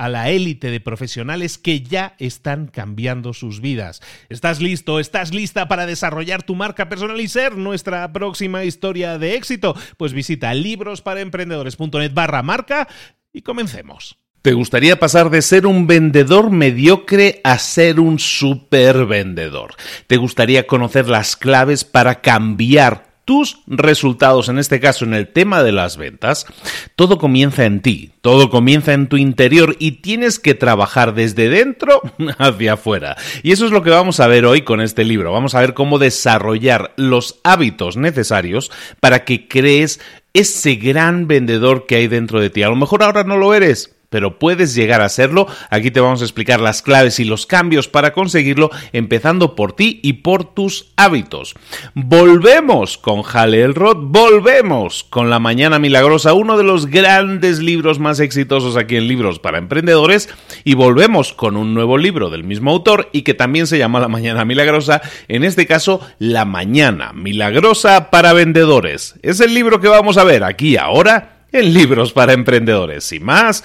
a la élite de profesionales que ya están cambiando sus vidas. ¿Estás listo? ¿Estás lista para desarrollar tu marca personal y ser nuestra próxima historia de éxito? Pues visita librosparaemprendedores.net barra marca y comencemos. ¿Te gustaría pasar de ser un vendedor mediocre a ser un super vendedor? ¿Te gustaría conocer las claves para cambiar tus resultados, en este caso en el tema de las ventas, todo comienza en ti, todo comienza en tu interior y tienes que trabajar desde dentro hacia afuera. Y eso es lo que vamos a ver hoy con este libro. Vamos a ver cómo desarrollar los hábitos necesarios para que crees ese gran vendedor que hay dentro de ti. A lo mejor ahora no lo eres, pero puedes llegar a serlo. Aquí te vamos a explicar las claves y los cambios para conseguirlo, empezando por ti y por tus hábitos. Volvemos con Hale Elrod, volvemos con La Mañana Milagrosa, uno de los grandes libros más exitosos aquí en Libros para Emprendedores, y volvemos con un nuevo libro del mismo autor y que también se llama La Mañana Milagrosa, en este caso La Mañana Milagrosa para Vendedores. Es el libro que vamos a ver aquí ahora en Libros para Emprendedores. Sin más,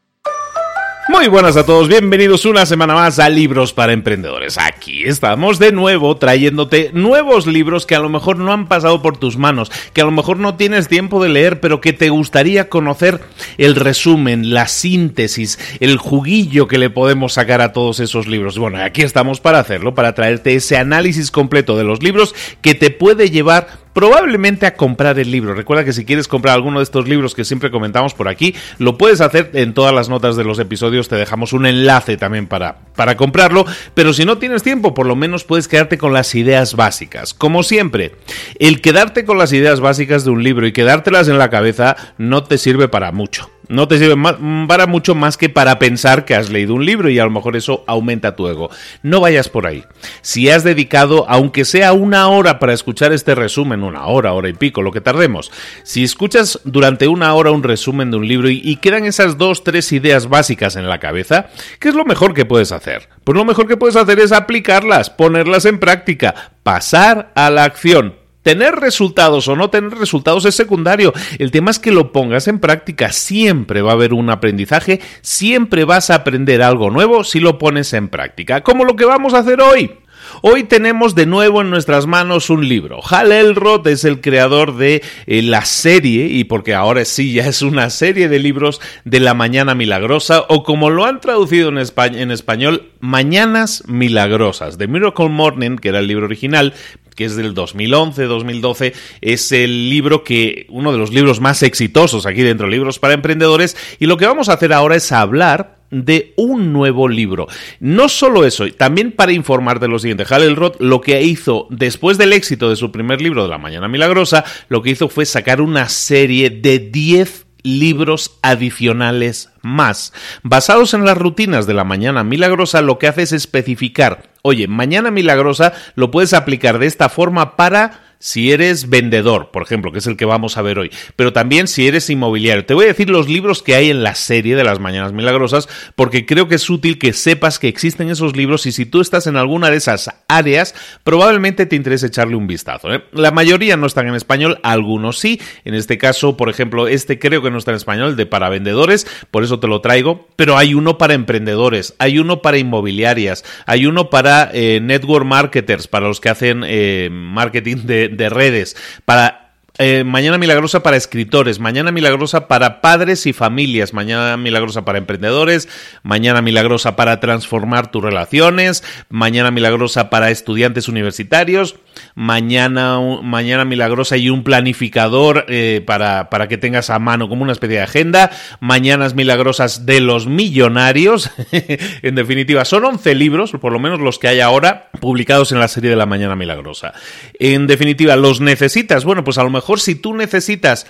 Muy buenas a todos, bienvenidos una semana más a Libros para Emprendedores. Aquí estamos de nuevo trayéndote nuevos libros que a lo mejor no han pasado por tus manos, que a lo mejor no tienes tiempo de leer, pero que te gustaría conocer el resumen, la síntesis, el juguillo que le podemos sacar a todos esos libros. Bueno, aquí estamos para hacerlo, para traerte ese análisis completo de los libros que te puede llevar probablemente a comprar el libro. Recuerda que si quieres comprar alguno de estos libros que siempre comentamos por aquí, lo puedes hacer en todas las notas de los episodios, te dejamos un enlace también para, para comprarlo, pero si no tienes tiempo, por lo menos puedes quedarte con las ideas básicas. Como siempre, el quedarte con las ideas básicas de un libro y quedártelas en la cabeza no te sirve para mucho no te sirve para mucho más que para pensar que has leído un libro y a lo mejor eso aumenta tu ego. No vayas por ahí. Si has dedicado, aunque sea una hora para escuchar este resumen, una hora, hora y pico, lo que tardemos, si escuchas durante una hora un resumen de un libro y, y quedan esas dos, tres ideas básicas en la cabeza, ¿qué es lo mejor que puedes hacer? Pues lo mejor que puedes hacer es aplicarlas, ponerlas en práctica, pasar a la acción. Tener resultados o no tener resultados es secundario. El tema es que lo pongas en práctica. Siempre va a haber un aprendizaje, siempre vas a aprender algo nuevo si lo pones en práctica. Como lo que vamos a hacer hoy. Hoy tenemos de nuevo en nuestras manos un libro. Hal Elrod es el creador de eh, la serie, y porque ahora sí ya es una serie de libros de La Mañana Milagrosa, o como lo han traducido en, en español, Mañanas Milagrosas. The Miracle Morning, que era el libro original, que es del 2011-2012, es el libro que, uno de los libros más exitosos aquí dentro de Libros para Emprendedores, y lo que vamos a hacer ahora es hablar de un nuevo libro. No solo eso, también para informar de lo siguiente, Hal Elrod lo que hizo después del éxito de su primer libro de La Mañana Milagrosa, lo que hizo fue sacar una serie de 10 libros adicionales más. Basados en las rutinas de la mañana milagrosa, lo que hace es especificar, oye, mañana milagrosa lo puedes aplicar de esta forma para si eres vendedor, por ejemplo, que es el que vamos a ver hoy, pero también si eres inmobiliario. Te voy a decir los libros que hay en la serie de las Mañanas Milagrosas, porque creo que es útil que sepas que existen esos libros y si tú estás en alguna de esas áreas, probablemente te interese echarle un vistazo. ¿eh? La mayoría no están en español, algunos sí. En este caso, por ejemplo, este creo que no está en español, de para vendedores, por eso te lo traigo, pero hay uno para emprendedores, hay uno para inmobiliarias, hay uno para eh, network marketers, para los que hacen eh, marketing de de redes, para eh, mañana milagrosa para escritores, mañana milagrosa para padres y familias, mañana milagrosa para emprendedores, mañana milagrosa para transformar tus relaciones, mañana milagrosa para estudiantes universitarios, mañana, mañana milagrosa y un planificador eh, para, para que tengas a mano como una especie de agenda, mañanas milagrosas de los millonarios, en definitiva, son 11 libros, por lo menos los que hay ahora, publicados en la serie de la mañana milagrosa. En definitiva, ¿los necesitas? Bueno, pues a lo mejor mejor si tú necesitas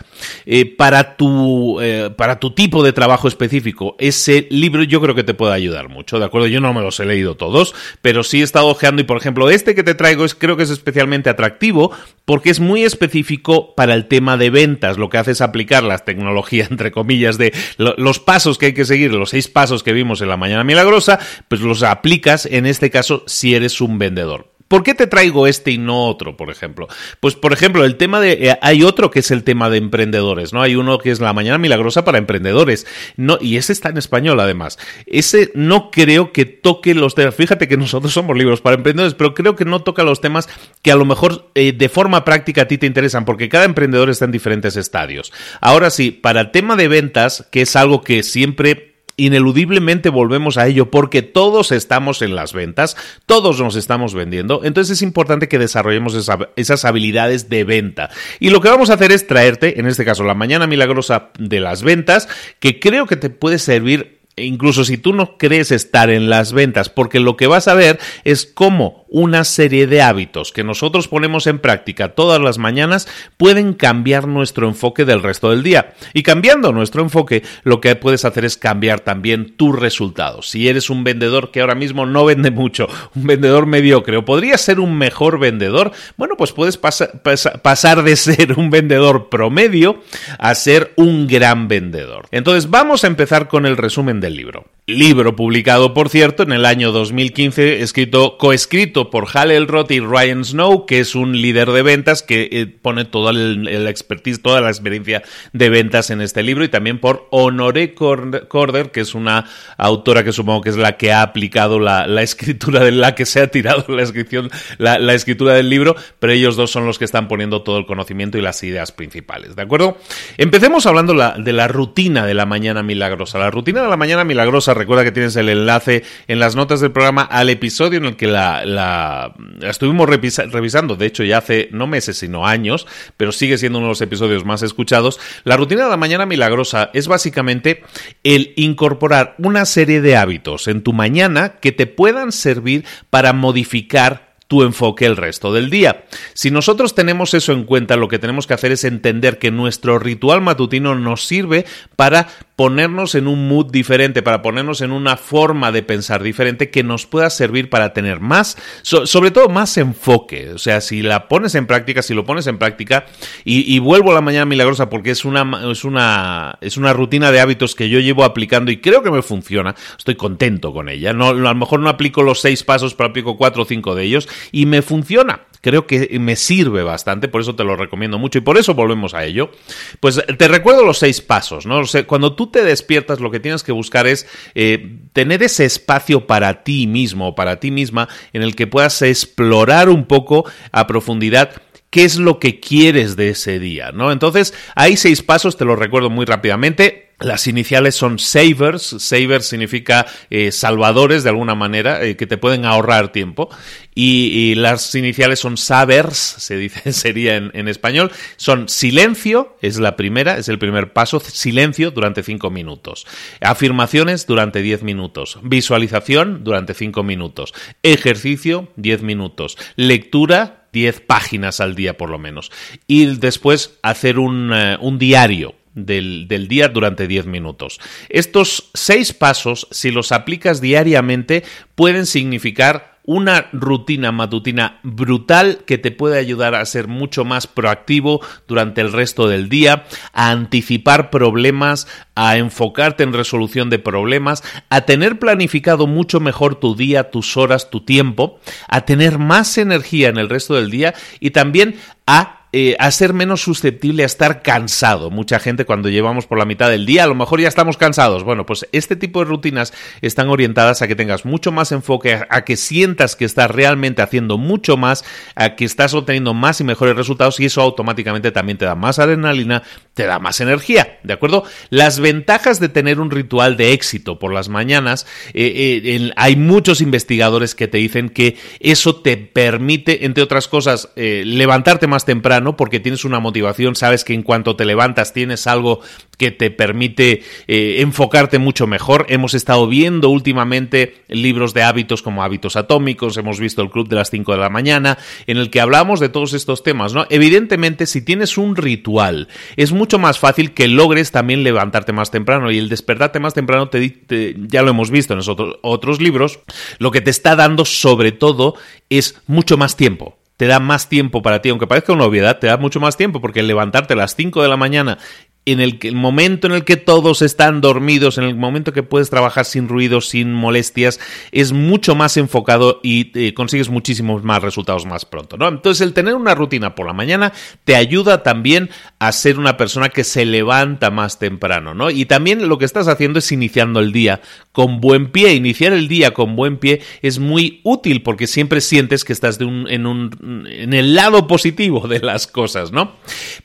eh, para, tu, eh, para tu tipo de trabajo específico ese libro, yo creo que te puede ayudar mucho, ¿de acuerdo? Yo no me los he leído todos, pero sí he estado ojeando y, por ejemplo, este que te traigo es, creo que es especialmente atractivo porque es muy específico para el tema de ventas. Lo que hace es aplicar la tecnología, entre comillas, de los pasos que hay que seguir, los seis pasos que vimos en la Mañana Milagrosa, pues los aplicas en este caso si eres un vendedor. ¿Por qué te traigo este y no otro, por ejemplo? Pues, por ejemplo, el tema de. Eh, hay otro que es el tema de emprendedores, ¿no? Hay uno que es La Mañana Milagrosa para Emprendedores. No, y ese está en español, además. Ese no creo que toque los temas. Fíjate que nosotros somos libros para emprendedores, pero creo que no toca los temas que a lo mejor eh, de forma práctica a ti te interesan, porque cada emprendedor está en diferentes estadios. Ahora sí, para el tema de ventas, que es algo que siempre ineludiblemente volvemos a ello porque todos estamos en las ventas, todos nos estamos vendiendo, entonces es importante que desarrollemos esas habilidades de venta. Y lo que vamos a hacer es traerte, en este caso, la mañana milagrosa de las ventas, que creo que te puede servir incluso si tú no crees estar en las ventas, porque lo que vas a ver es cómo una serie de hábitos que nosotros ponemos en práctica todas las mañanas pueden cambiar nuestro enfoque del resto del día. Y cambiando nuestro enfoque, lo que puedes hacer es cambiar también tus resultados. Si eres un vendedor que ahora mismo no vende mucho, un vendedor mediocre o podría ser un mejor vendedor, bueno, pues puedes pasar de ser un vendedor promedio a ser un gran vendedor. Entonces vamos a empezar con el resumen del libro. Libro publicado, por cierto, en el año 2015, escrito, coescrito por Hal Elrod y Ryan Snow, que es un líder de ventas que eh, pone toda la expertise, toda la experiencia de ventas en este libro, y también por Honoré Corder, que es una autora que supongo que es la que ha aplicado la, escritura de la que se ha tirado la escripción, la, escritura del libro, pero ellos dos son los que están poniendo todo el conocimiento y las ideas principales, ¿de acuerdo? Empecemos hablando de la rutina de la mañana milagrosa. La rutina de la mañana milagrosa, recuerda que tienes el enlace en las notas del programa al episodio en el que la, la, estuvimos revisando, de hecho ya hace no meses sino años, pero sigue siendo uno de los episodios más escuchados. La rutina de la mañana milagrosa es básicamente el incorporar una serie de hábitos en tu mañana que te puedan servir para modificar tu enfoque el resto del día. Si nosotros tenemos eso en cuenta, lo que tenemos que hacer es entender que nuestro ritual matutino nos sirve para ponernos en un mood diferente, para ponernos en una forma de pensar diferente que nos pueda servir para tener más, sobre todo más enfoque. O sea, si la pones en práctica, si lo pones en práctica, y, vuelvo a la mañana milagrosa porque es una, es, una, es una rutina de hábitos que yo llevo aplicando y creo que me funciona, estoy contento con ella. No, a lo mejor no aplico los seis pasos, pero aplico cuatro o cinco de ellos y me funciona creo que me sirve bastante, por eso te lo recomiendo mucho y por eso volvemos a ello. Pues te recuerdo los seis pasos, ¿no? cuando tú te despiertas, lo que tienes que buscar es eh, tener ese espacio para ti mismo o para ti misma en el que puedas explorar un poco a profundidad qué es lo que quieres de ese día, ¿no? Entonces, hay seis pasos, te los recuerdo muy rápidamente. Las iniciales son savers, savers significa eh, salvadores de alguna manera, eh, que te pueden ahorrar tiempo. Y, las iniciales son sabers, se dice, sería en, en, español. Son silencio, es la primera, es el primer paso, silencio durante cinco minutos. Afirmaciones durante diez minutos. Visualización durante cinco minutos. Ejercicio, diez minutos. Lectura, 10 páginas al día por lo menos. Y después hacer un, eh, un diario. Del, del, día durante 10 minutos. Estos seis pasos, si los aplicas diariamente, pueden significar una rutina matutina brutal que te puede ayudar a ser mucho más proactivo durante el resto del día, a anticipar problemas, a enfocarte en resolución de problemas, a tener planificado mucho mejor tu día, tus horas, tu tiempo, a tener más energía en el resto del día y también a eh, a ser menos susceptible a estar cansado. Mucha gente cuando llevamos por la mitad del día, a lo mejor ya estamos cansados. Bueno, pues este tipo de rutinas están orientadas a que tengas mucho más enfoque, a que sientas que estás realmente haciendo mucho más, a que estás obteniendo más y mejores resultados y eso automáticamente también te da más adrenalina, te da más energía, ¿de acuerdo? Las ventajas de tener un ritual de éxito por las mañanas, eh, eh, hay muchos investigadores que te dicen que eso te permite, entre otras cosas, levantarte más temprano, porque tienes una motivación, sabes que en cuanto te levantas tienes algo que te permite eh, enfocarte mucho mejor. Hemos estado viendo últimamente libros de hábitos como hábitos atómicos, hemos visto el club de las 5 de la mañana, en el que hablamos de todos estos temas, ¿no? Evidentemente, si tienes un ritual, es mucho más fácil que logres también levantarte más temprano y el despertarte más temprano, te, ya lo hemos visto en otros libros, lo que te está dando sobre todo es mucho más tiempo te da más tiempo para ti, aunque parezca una obviedad, te da mucho más tiempo porque levantarte a las 5 de la mañana en el, el, momento en el que todos están dormidos, en el momento que puedes trabajar sin ruido, sin molestias, es mucho más enfocado y eh, consigues muchísimos más resultados más pronto, ¿no? Entonces, el tener una rutina por la mañana te ayuda también a ser una persona que se levanta más temprano, ¿no? Y también lo que estás haciendo es iniciando el día con buen pie. Iniciar el día con buen pie es muy útil porque siempre sientes que estás en, en el lado positivo de las cosas, ¿no?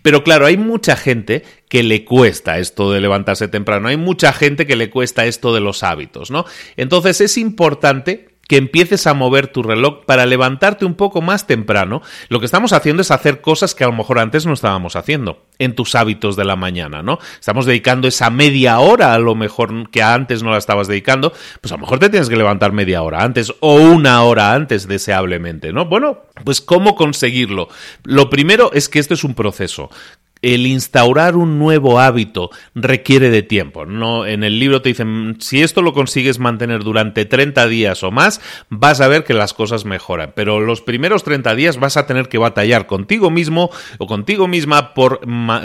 Pero claro, hay mucha gente que le cuesta esto de levantarse temprano. Hay mucha gente que le cuesta esto de los hábitos, ¿no? Entonces es importante que empieces a mover tu reloj para levantarte un poco más temprano. Lo que estamos haciendo es hacer cosas que a lo mejor antes no estábamos haciendo en tus hábitos de la mañana, ¿no? Estamos dedicando esa media hora a lo mejor que antes no la estabas dedicando, pues a lo mejor te tienes que levantar media hora antes o una hora antes deseablemente, ¿no? Bueno, pues ¿cómo conseguirlo? Lo primero es que esto es un proceso el instaurar un nuevo hábito requiere de tiempo. No, en el libro te dicen, si esto lo consigues mantener durante 30 días o más, vas a ver que las cosas mejoran. Pero los primeros 30 días vas a tener que batallar contigo mismo o contigo misma por,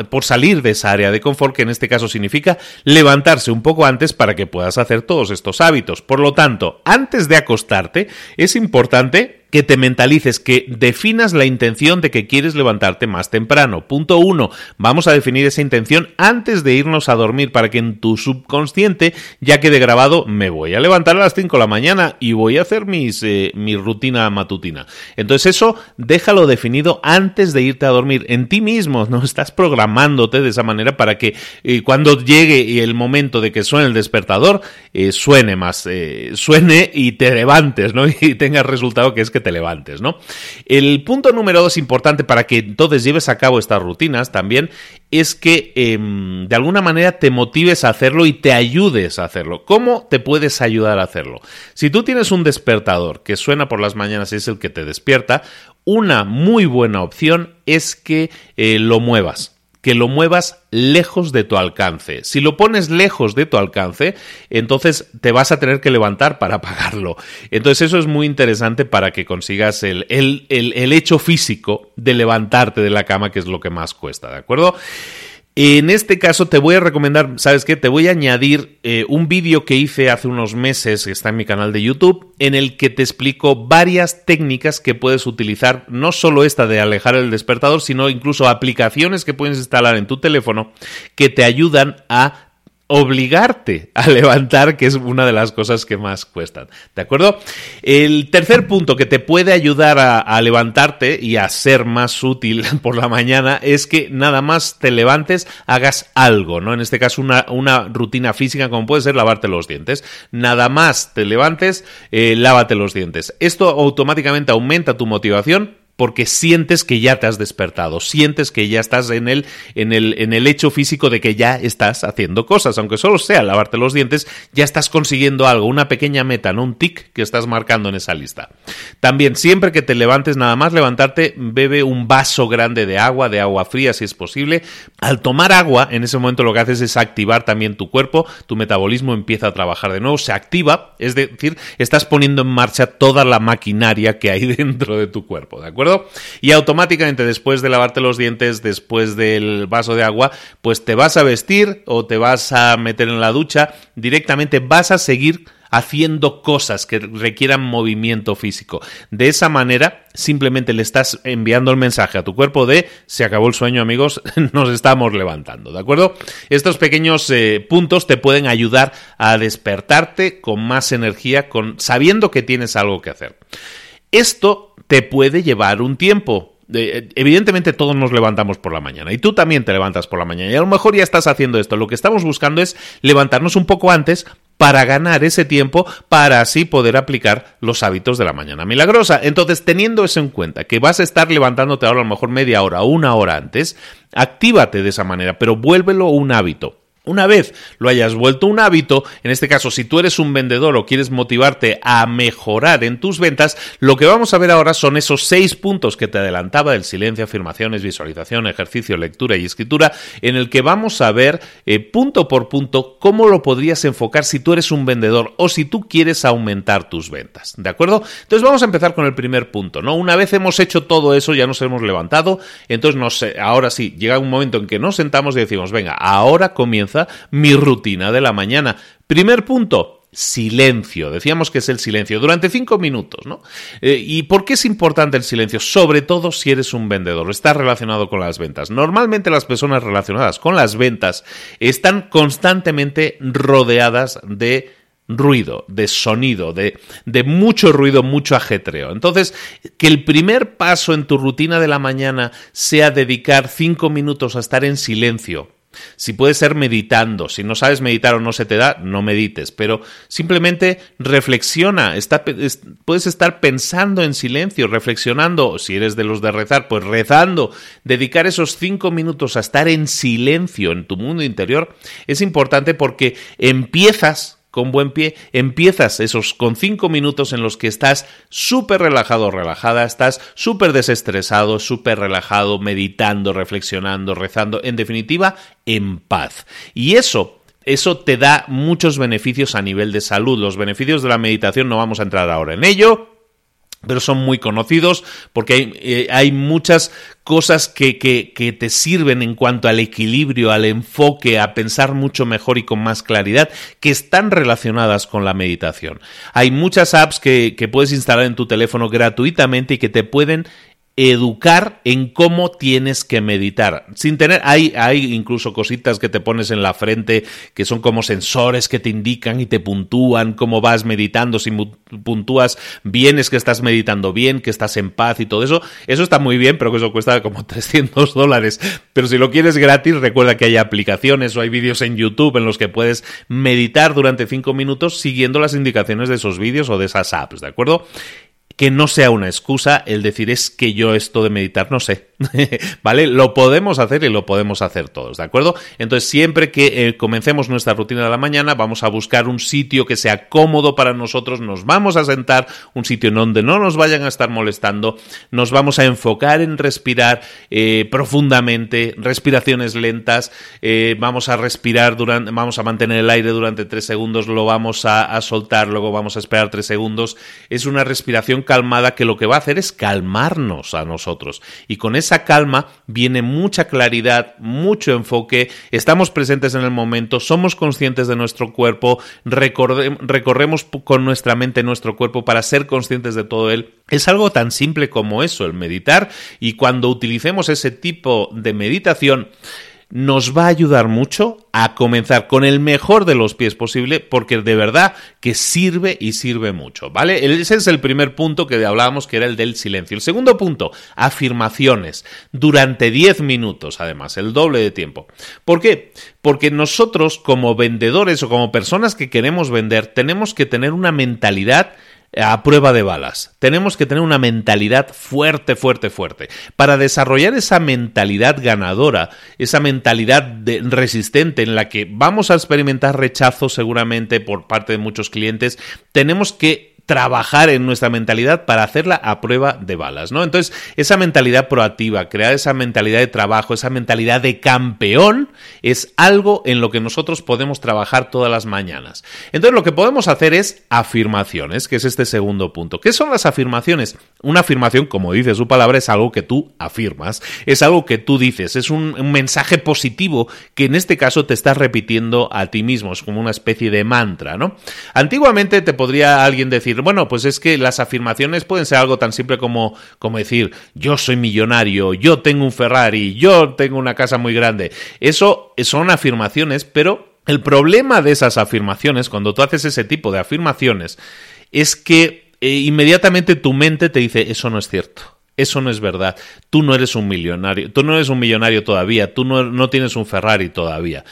por salir de esa área de confort, que en este caso significa levantarse un poco antes para que puedas hacer todos estos hábitos. Por lo tanto, antes de acostarte, es importante que te mentalices, que definas la intención de que quieres levantarte más temprano. Punto uno, vamos a definir esa intención antes de irnos a dormir para que en tu subconsciente ya quede grabado, me voy a levantar a las 5 de la mañana y voy a hacer mis, eh, mi rutina matutina. Entonces eso déjalo definido antes de irte a dormir en ti mismo, no estás programándote de esa manera para que eh, cuando llegue el momento de que suene el despertador, eh, suene más, suene y te levantes, ¿no? Y tengas resultado que es que te levantes, ¿no? El punto número dos importante para que entonces lleves a cabo estas rutinas también es que em, de alguna manera te motives a hacerlo y te ayudes a hacerlo. ¿Cómo te puedes ayudar a hacerlo? Si tú tienes un despertador que suena por las mañanas y es el que te despierta, una muy buena opción es que eh, lo muevas que lo muevas lejos de tu alcance. Si lo pones lejos de tu alcance, entonces te vas a tener que levantar para apagarlo. Entonces eso es muy interesante para que consigas el, el, el hecho físico de levantarte de la cama, que es lo que más cuesta, ¿de acuerdo? En este caso te voy a recomendar, ¿sabes qué? Te voy a añadir eh, un vídeo que hice hace unos meses, que está en mi canal de YouTube, en el que te explico varias técnicas que puedes utilizar, no solo esta de alejar el despertador, sino incluso aplicaciones que puedes instalar en tu teléfono que te ayudan a obligarte a levantar, que es una de las cosas que más cuestan. ¿De acuerdo? El tercer punto que te puede ayudar a, levantarte y a ser más útil por la mañana es que nada más te levantes, hagas algo, ¿no? En este caso, una, una rutina física como puede ser lavarte los dientes. Nada más te levantes, eh, lávate los dientes. Esto automáticamente aumenta tu motivación porque sientes que ya te has despertado, sientes que ya estás en el, en el, en el hecho físico de que ya estás haciendo cosas, aunque solo sea lavarte los dientes, ya estás consiguiendo algo, una pequeña meta, no un tic que estás marcando en esa lista. También, siempre que te levantes, nada más levantarte, bebe un vaso grande de agua, de agua fría si es posible. Al tomar agua, en ese momento lo que haces es activar también tu cuerpo, tu metabolismo empieza a trabajar de nuevo, se activa, es decir, estás poniendo en marcha toda la maquinaria que hay dentro de tu cuerpo, ¿de acuerdo? Y automáticamente después de lavarte los dientes, después del vaso de agua, pues te vas a vestir o te vas a meter en la ducha, directamente vas a seguir haciendo cosas que requieran movimiento físico. De esa manera, simplemente le estás enviando el mensaje a tu cuerpo de se acabó el sueño, amigos, nos estamos levantando, ¿de acuerdo? Estos pequeños eh, puntos te pueden ayudar a despertarte con más energía, con sabiendo que tienes algo que hacer. Esto te puede llevar un tiempo. Eh, evidentemente todos nos levantamos por la mañana y tú también te levantas por la mañana y a lo mejor ya estás haciendo esto. Lo que estamos buscando es levantarnos un poco antes para ganar ese tiempo para así poder aplicar los hábitos de la mañana milagrosa. Entonces, teniendo eso en cuenta, que vas a estar levantándote ahora a lo mejor media hora una hora antes, actívate de esa manera, pero vuélvelo un hábito. Una vez lo hayas vuelto un hábito, en este caso si tú eres un vendedor o quieres motivarte a mejorar en tus ventas, lo que vamos a ver ahora son esos seis puntos que te adelantaba del silencio, afirmaciones, visualización, ejercicio, lectura y escritura, en el que vamos a ver eh, punto por punto cómo lo podrías enfocar si tú eres un vendedor o si tú quieres aumentar tus ventas. ¿De acuerdo? Entonces vamos a empezar con el primer punto, ¿no? Una vez hemos hecho todo eso, ya nos hemos levantado, entonces ahora sí, llega un momento en que nos sentamos y decimos, venga, ahora comienza mi rutina de la mañana. Primer punto, silencio. Decíamos que es el silencio durante cinco minutos, ¿no? Eh, ¿Y por qué es importante el silencio? Sobre todo si eres un vendedor, está relacionado con las ventas. Normalmente las personas relacionadas con las ventas están constantemente rodeadas de ruido, de sonido, de, de, mucho ruido, mucho ajetreo. Entonces, que el primer paso en tu rutina de la mañana sea dedicar cinco minutos a estar en silencio, si puede ser meditando, si no sabes meditar o no se te da, no medites, pero simplemente reflexiona, puedes estar pensando en silencio, reflexionando, si eres de los de rezar, pues rezando, dedicar esos cinco minutos a estar en silencio en tu mundo interior es importante porque empiezas con buen pie, empiezas esos con cinco minutos en los que estás súper relajado relajada, estás súper desestresado, súper relajado, meditando, reflexionando, rezando, en definitiva, en paz. Y eso eso te da muchos beneficios a nivel de salud. Los beneficios de la meditación no vamos a entrar ahora en ello pero son muy conocidos porque hay, eh, hay muchas cosas que, que, que, te sirven en cuanto al equilibrio, al enfoque, a pensar mucho mejor y con más claridad, que están relacionadas con la meditación. Hay muchas apps que, que puedes instalar en tu teléfono gratuitamente y que te pueden educar en cómo tienes que meditar. Sin tener, hay, hay incluso cositas que te pones en la frente que son como sensores que te indican y te puntúan cómo vas meditando. Si puntúas bien es que estás meditando bien, que estás en paz y todo eso. Eso está muy bien, pero que eso cuesta como 300 dólares. Pero si lo quieres gratis, recuerda que hay aplicaciones o hay vídeos en YouTube en los que puedes meditar durante 5 minutos siguiendo las indicaciones de esos vídeos o de esas apps, ¿de acuerdo? Que no sea una excusa el decir es que yo esto de meditar no sé, ¿vale? Lo podemos hacer y lo podemos hacer todos, ¿de acuerdo? Entonces, siempre que eh, comencemos nuestra rutina de la mañana, vamos a buscar un sitio que sea cómodo para nosotros, nos vamos a sentar, un sitio en donde no nos vayan a estar molestando, nos vamos a enfocar en respirar eh, profundamente, respiraciones lentas, eh, vamos a respirar durante, vamos a mantener el aire durante tres segundos, lo vamos a, a soltar, luego vamos a esperar tres segundos. Es una respiración calmada que lo que va a hacer es calmarnos a nosotros. Y con esa calma viene mucha claridad, mucho enfoque, estamos presentes en el momento, somos conscientes de nuestro cuerpo, recorremos con nuestra mente nuestro cuerpo para ser conscientes de todo él. Es algo tan simple como eso, el meditar, y cuando utilicemos ese tipo de meditación, nos va a ayudar mucho a comenzar con el mejor de los pies posible porque de verdad que sirve y sirve mucho, ¿vale? Ese es el primer punto que hablábamos que era el del silencio. El segundo punto, afirmaciones durante 10 minutos además, el doble de tiempo. ¿Por qué? Porque nosotros como vendedores o como personas que queremos vender tenemos que tener una mentalidad a prueba de balas. Tenemos que tener una mentalidad fuerte, fuerte, fuerte. Para desarrollar esa mentalidad ganadora, esa mentalidad resistente en la que vamos a experimentar rechazo seguramente por parte de muchos clientes, tenemos que trabajar en nuestra mentalidad para hacerla a prueba de balas, ¿no? Entonces, esa mentalidad proactiva, crear esa mentalidad de trabajo, esa mentalidad de campeón, es algo en lo que nosotros podemos trabajar todas las mañanas. Entonces, lo que podemos hacer es afirmaciones, que es este segundo punto. ¿Qué son las afirmaciones? Una afirmación, como dice su palabra, es algo que tú afirmas, es algo que tú dices, es un, mensaje positivo que en este caso te estás repitiendo a ti mismo, es como una especie de mantra, ¿no? Antiguamente te podría alguien decir, bueno, pues es que las afirmaciones pueden ser algo tan simple como, como decir, yo soy millonario, yo tengo un Ferrari, yo tengo una casa muy grande. Eso son afirmaciones, pero el problema de esas afirmaciones, cuando tú haces ese tipo de afirmaciones, es que eh, inmediatamente tu mente te dice, eso no es cierto eso no es verdad. Tú no eres un millonario. Tú no eres un millonario todavía. Tú no, tienes un Ferrari todavía.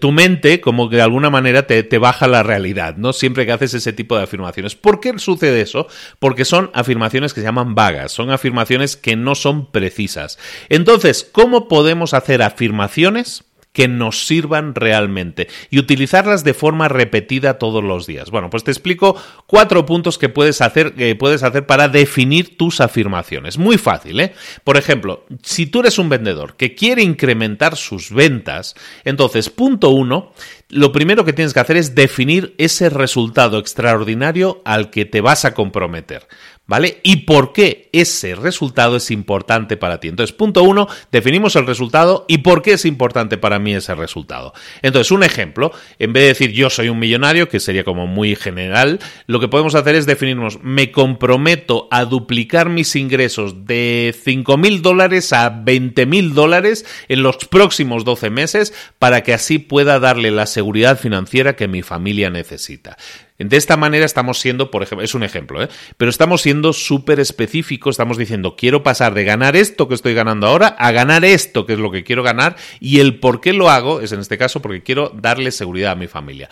tu mente, como que de alguna manera, te, te, baja la realidad, ¿no? Siempre que haces ese tipo de afirmaciones. ¿Por qué sucede eso? Porque son afirmaciones que se llaman vagas. Son afirmaciones que no son precisas. Entonces, ¿cómo podemos hacer afirmaciones? Que nos sirvan realmente y utilizarlas de forma repetida todos los días. Bueno, pues te explico cuatro puntos que puedes hacer, que puedes hacer para definir tus afirmaciones. Muy fácil, ¿eh? Por ejemplo, si tú eres un vendedor que quiere incrementar sus ventas, entonces, punto uno, lo primero que tienes que hacer es definir ese resultado extraordinario al que te vas a comprometer. ¿Vale? ¿Y por qué ese resultado es importante para ti? Entonces, punto uno, definimos el resultado y por qué es importante para mí ese resultado. Entonces, un ejemplo, en vez de decir yo soy un millonario, que sería como muy general, lo que podemos hacer es definirnos, me comprometo a duplicar mis ingresos de 5 mil dólares a 20 mil dólares en los próximos 12 meses para que así pueda darle la seguridad financiera que mi familia necesita. De esta manera estamos siendo, por ejemplo, es un ejemplo, ¿eh? pero estamos siendo súper específicos, estamos diciendo, quiero pasar de ganar esto que estoy ganando ahora a ganar esto que es lo que quiero ganar y el por qué lo hago es en este caso porque quiero darle seguridad a mi familia.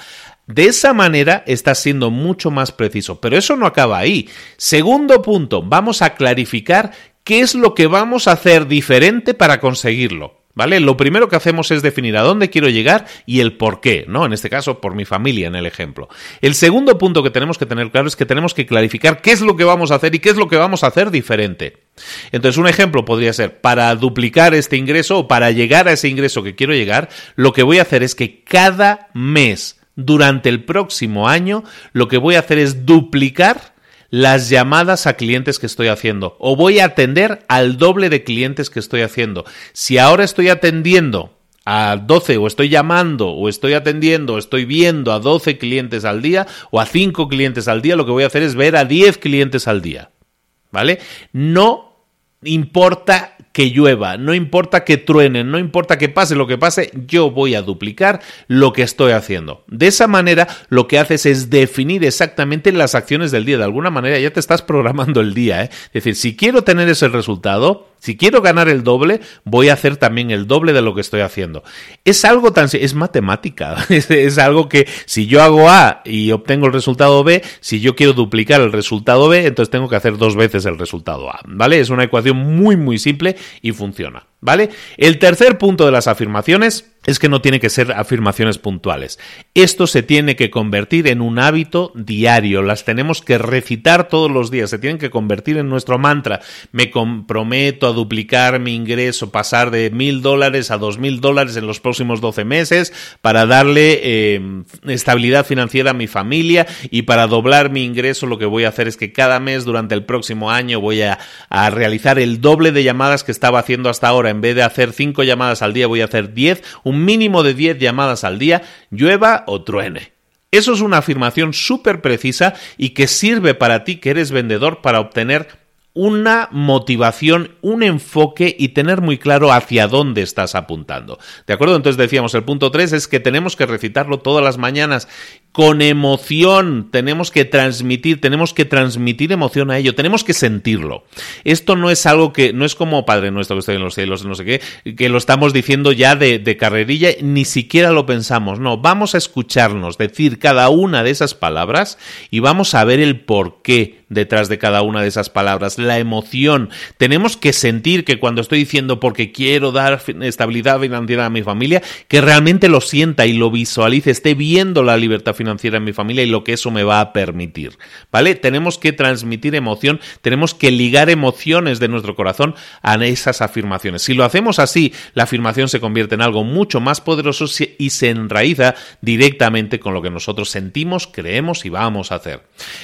De esa manera está siendo mucho más preciso, pero eso no acaba ahí. Segundo punto, vamos a clarificar qué es lo que vamos a hacer diferente para conseguirlo. ¿Vale? Lo primero que hacemos es definir a dónde quiero llegar y el por qué, ¿no? En este caso, por mi familia, en el ejemplo. El segundo punto que tenemos que tener claro es que tenemos que clarificar qué es lo que vamos a hacer y qué es lo que vamos a hacer diferente. Entonces, un ejemplo podría ser, para duplicar este ingreso o para llegar a ese ingreso que quiero llegar, lo que voy a hacer es que cada mes durante el próximo año, lo que voy a hacer es duplicar las llamadas a clientes que estoy haciendo o voy a atender al doble de clientes que estoy haciendo. Si ahora estoy atendiendo a 12 o estoy llamando o estoy atendiendo o estoy viendo a 12 clientes al día o a 5 clientes al día, lo que voy a hacer es ver a 10 clientes al día. ¿Vale? No importa que llueva, no importa que truene, no importa que pase lo que pase, yo voy a duplicar lo que estoy haciendo. De esa manera, lo que haces es definir exactamente las acciones del día. De alguna manera ya te estás programando el día. ¿eh? Es decir, si quiero tener ese resultado, Si quiero ganar el doble, voy a hacer también el doble de lo que estoy haciendo. Es algo tan es matemática, es, algo que si yo hago A y obtengo el resultado B, si yo quiero duplicar el resultado B, entonces tengo que hacer dos veces el resultado A, ¿vale? Es una ecuación muy muy simple y funciona, ¿vale? El tercer punto de las afirmaciones es que no tiene que ser afirmaciones puntuales. Esto se tiene que convertir en un hábito diario, las tenemos que recitar todos los días, se tienen que convertir en nuestro mantra. Me comprometo a duplicar mi ingreso, pasar de mil dólares a dos mil dólares en los próximos doce meses para darle eh, estabilidad financiera a mi familia y para doblar mi ingreso lo que voy a hacer es que cada mes durante el próximo año voy a, realizar el doble de llamadas que estaba haciendo hasta ahora. En vez de hacer cinco llamadas al día voy a hacer diez mínimo de 10 llamadas al día, llueva o truene. Eso es una afirmación súper precisa y que sirve para ti que eres vendedor para obtener una motivación, un enfoque y tener muy claro hacia dónde estás apuntando. ¿De acuerdo? Entonces decíamos, el punto 3 es que tenemos que recitarlo todas las mañanas con emoción, tenemos que transmitir, tenemos que transmitir emoción a ello, tenemos que sentirlo. Esto no es algo que, no es como Padre nuestro que está en los cielos, no sé qué, que lo estamos diciendo ya de, de carrerilla, ni siquiera lo pensamos, no, vamos a escucharnos decir cada una de esas palabras y vamos a ver el porqué detrás de cada una de esas palabras, la emoción. Tenemos que sentir que cuando estoy diciendo porque quiero dar estabilidad financiera a mi familia, que realmente lo sienta y lo visualice, esté viendo la libertad financiera en mi familia y lo que eso me va a permitir. ¿Vale? Tenemos que transmitir emoción, tenemos que ligar emociones de nuestro corazón a esas afirmaciones. Si lo hacemos así, la afirmación se convierte en algo mucho más poderoso y se enraiza directamente con lo que nosotros sentimos, creemos y vamos a hacer.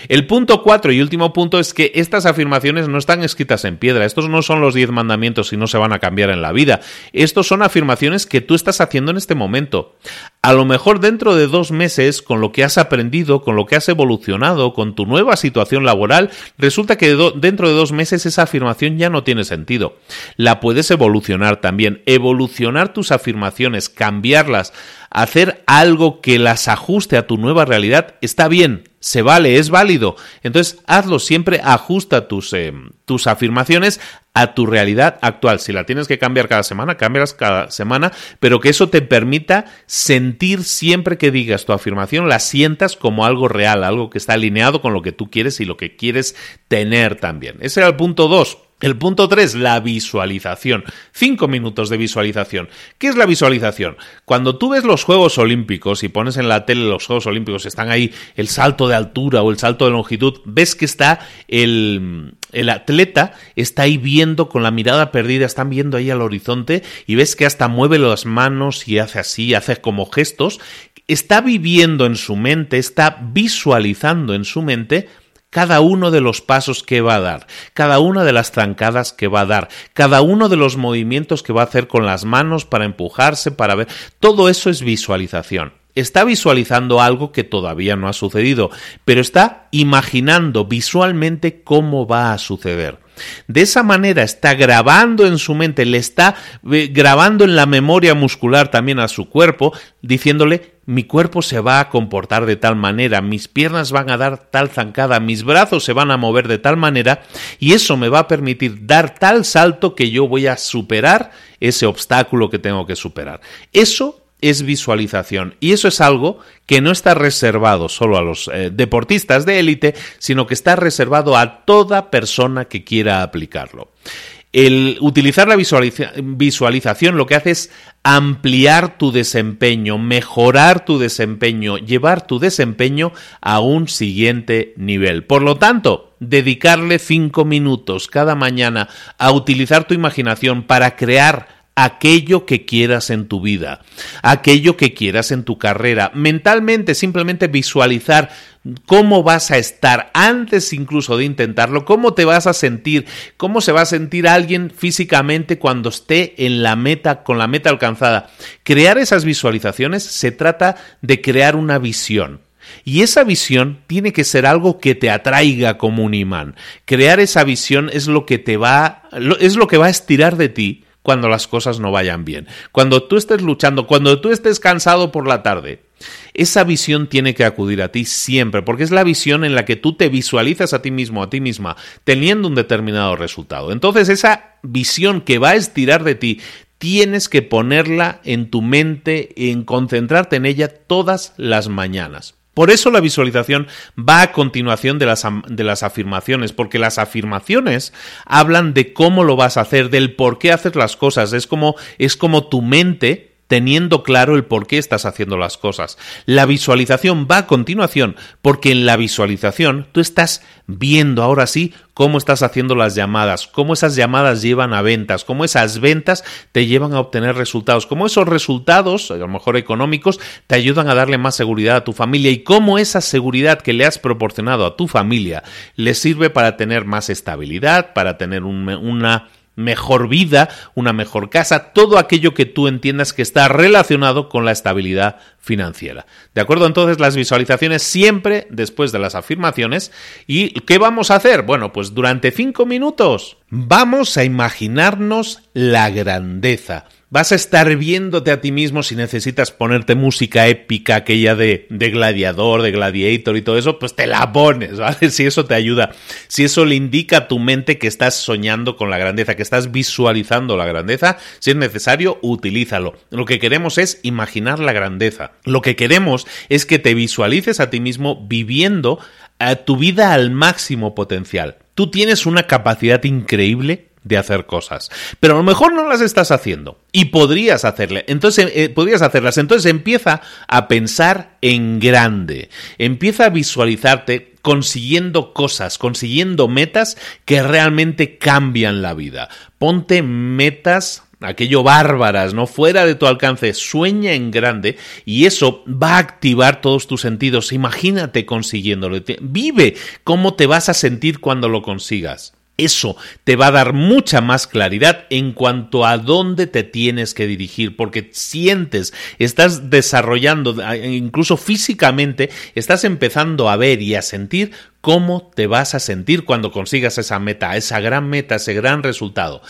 El punto 4 y último punto es que estas afirmaciones no están escritas en piedra. Estos no son los diez mandamientos y no se van a cambiar en la vida. Estos son afirmaciones que tú estás haciendo en este momento. A lo mejor dentro de dos meses, con lo que has aprendido, con lo que has evolucionado, con tu nueva situación laboral, resulta que dentro de dos meses esa afirmación ya no tiene sentido. La puedes evolucionar también. Evolucionar tus afirmaciones, cambiarlas, hacer algo que las ajuste a tu nueva realidad, está bien, se vale, es válido. Entonces, hazlo siempre, ajusta tus, eh, tus afirmaciones a tu realidad actual. Si la tienes que cambiar cada semana, cámbialas cada semana, pero que eso te permita sentir siempre que digas tu afirmación, la sientas como algo real, algo que está alineado con lo que tú quieres y lo que quieres tener también. Ese era el punto dos. El punto 3, la visualización. Cinco minutos de visualización. ¿Qué es la visualización? Cuando tú ves los Juegos Olímpicos y pones en la tele los Juegos Olímpicos, están ahí el salto de altura o el salto de longitud, ves que está el, el atleta, está ahí viendo con la mirada perdida, están viendo ahí al horizonte y ves que hasta mueve las manos y hace así, hace como gestos. Está viviendo en su mente, está visualizando en su mente cada uno de los pasos que va a dar, cada una de las zancadas que va a dar, cada uno de los movimientos que va a hacer con las manos para empujarse, para ver, todo eso es visualización. Está visualizando algo que todavía no ha sucedido, pero está imaginando visualmente cómo va a suceder. De esa manera está grabando en su mente, le está eh, grabando en la memoria muscular también a su cuerpo, diciéndole mi cuerpo se va a comportar de tal manera, mis piernas van a dar tal zancada, mis brazos se van a mover de tal manera y eso me va a permitir dar tal salto que yo voy a superar ese obstáculo que tengo que superar. Eso es visualización. Y eso es algo que no está reservado solo a los eh, deportistas de élite, sino que está reservado a toda persona que quiera aplicarlo. El utilizar la visualización lo que hace es ampliar tu desempeño, mejorar tu desempeño, llevar tu desempeño a un siguiente nivel. Por lo tanto, dedicarle cinco minutos cada mañana a utilizar tu imaginación para crear aquello que quieras en tu vida, aquello que quieras en tu carrera. Mentalmente simplemente visualizar cómo vas a estar antes incluso de intentarlo, cómo te vas a sentir, cómo se va a sentir alguien físicamente cuando esté en la meta, con la meta alcanzada. Crear esas visualizaciones se trata de crear una visión. Y esa visión tiene que ser algo que te atraiga como un imán. Crear esa visión es lo que te va, es lo que va a estirar de ti cuando las cosas no vayan bien. Cuando tú estés luchando, cuando tú estés cansado por la tarde, esa visión tiene que acudir a ti siempre, porque es la visión en la que tú te visualizas a ti mismo, a ti misma, teniendo un determinado resultado. Entonces esa visión que va a estirar de ti, tienes que ponerla en tu mente, en concentrarte en ella todas las mañanas. Por eso la visualización va a continuación de las, de las, afirmaciones, porque las afirmaciones hablan de cómo lo vas a hacer, del por qué haces las cosas. Es como, es como tu mente teniendo claro el por qué estás haciendo las cosas. La visualización va a continuación, porque en la visualización tú estás viendo ahora sí cómo estás haciendo las llamadas, cómo esas llamadas llevan a ventas, cómo esas ventas te llevan a obtener resultados, cómo esos resultados, a lo mejor económicos, te ayudan a darle más seguridad a tu familia y cómo esa seguridad que le has proporcionado a tu familia le sirve para tener más estabilidad, para tener una mejor vida, una mejor casa, todo aquello que tú entiendas que está relacionado con la estabilidad financiera. ¿De acuerdo? Entonces las visualizaciones siempre después de las afirmaciones. ¿Y qué vamos a hacer? Bueno, pues durante cinco minutos vamos a imaginarnos la grandeza Vas a estar viéndote a ti mismo si necesitas ponerte música épica, aquella de, de gladiador, de gladiator y todo eso, pues te la pones, ¿vale? Si eso te ayuda, si eso le indica a tu mente que estás soñando con la grandeza, que estás visualizando la grandeza, si es necesario, utilízalo. Lo que queremos es imaginar la grandeza. Lo que queremos es que te visualices a ti mismo viviendo a tu vida al máximo potencial. Tú tienes una capacidad increíble de hacer cosas. Pero a lo mejor no las estás haciendo y podrías hacerle. Entonces, eh, podrías hacerlas. Entonces empieza a pensar en grande. Empieza a visualizarte consiguiendo cosas, consiguiendo metas que realmente cambian la vida. Ponte metas aquello bárbaras, no fuera de tu alcance, sueña en grande y eso va a activar todos tus sentidos. Imagínate consiguiéndolo. Vive cómo te vas a sentir cuando lo consigas. Eso te va a dar mucha más claridad en cuanto a dónde te tienes que dirigir, porque sientes, estás desarrollando, incluso físicamente, estás empezando a ver y a sentir cómo te vas a sentir cuando consigas esa meta, esa gran meta, ese gran resultado.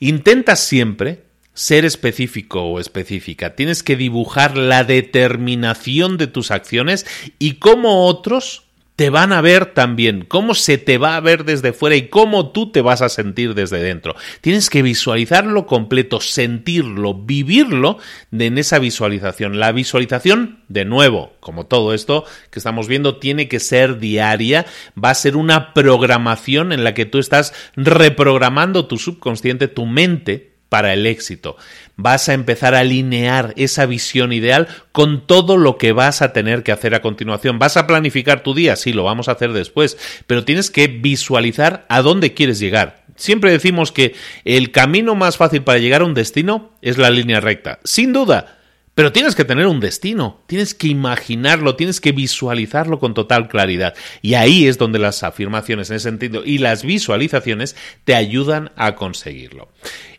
Intenta siempre ser específico o específica. Tienes que dibujar la determinación de tus acciones y cómo otros te van a ver también, cómo se te va a ver desde fuera y cómo tú te vas a sentir desde dentro. Tienes que visualizarlo completo, sentirlo, vivirlo en esa visualización. La visualización, de nuevo, como todo esto que estamos viendo, tiene que ser diaria, va a ser una programación en la que tú estás reprogramando tu subconsciente, tu mente, para el éxito. Vas a empezar a alinear esa visión ideal con todo lo que vas a tener que hacer a continuación. Vas a planificar tu día, sí, lo vamos a hacer después, pero tienes que visualizar a dónde quieres llegar. Siempre decimos que el camino más fácil para llegar a un destino es la línea recta. Sin duda, pero tienes que tener un destino, tienes que imaginarlo, tienes que visualizarlo con total claridad. Y ahí es donde las afirmaciones en ese sentido y las visualizaciones te ayudan a conseguirlo.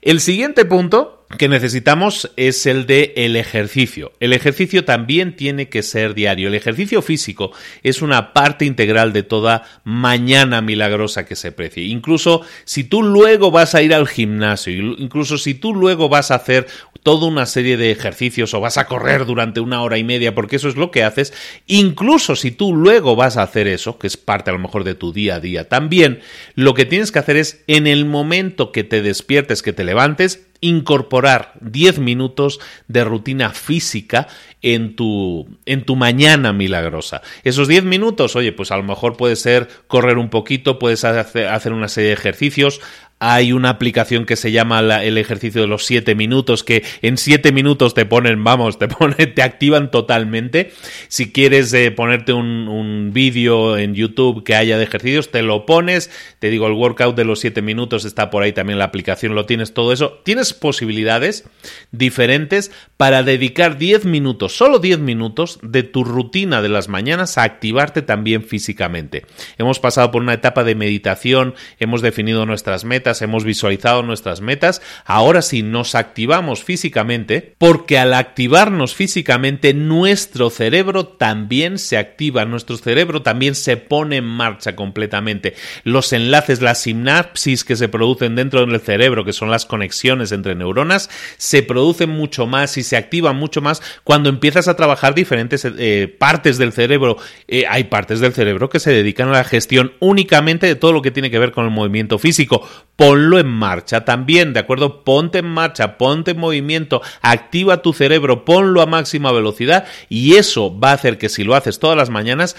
El siguiente punto que necesitamos es el de el ejercicio. El ejercicio también tiene que ser diario. El ejercicio físico es una parte integral de toda mañana milagrosa que se precie. Incluso si tú luego vas a ir al gimnasio, incluso si tú luego vas a hacer toda una serie de ejercicios o vas a correr durante una hora y media, porque eso es lo que haces, incluso si tú luego vas a hacer eso, que es parte a lo mejor de tu día a día también, lo que tienes que hacer es en el momento que te despiertes, que te levantes, incorporar 10 minutos de rutina física en tu, en tu mañana milagrosa. Esos 10 minutos, oye, pues a lo mejor puede ser correr un poquito, puedes hacer una serie de ejercicios, hay una aplicación que se llama el ejercicio de los 7 minutos, que en 7 minutos te ponen, vamos, te ponen, te activan totalmente. Si quieres eh, ponerte un, un vídeo en YouTube que haya de ejercicios, te lo pones. Te digo, el workout de los 7 minutos está por ahí también la aplicación, lo tienes todo eso. Tienes posibilidades diferentes para dedicar 10 minutos, solo 10 minutos de tu rutina de las mañanas a activarte también físicamente. Hemos pasado por una etapa de meditación, hemos definido nuestras metas hemos visualizado nuestras metas, ahora sí nos activamos físicamente, porque al activarnos físicamente nuestro cerebro también se activa, nuestro cerebro también se pone en marcha completamente. Los enlaces, las sinapsis que se producen dentro del cerebro, que son las conexiones entre neuronas, se producen mucho más y se activan mucho más cuando empiezas a trabajar diferentes eh, partes del cerebro. Eh, hay partes del cerebro que se dedican a la gestión únicamente de todo lo que tiene que ver con el movimiento físico. Ponlo en marcha también, ¿de acuerdo? Ponte en marcha, ponte en movimiento, activa tu cerebro, ponlo a máxima velocidad y eso va a hacer que si lo haces todas las mañanas,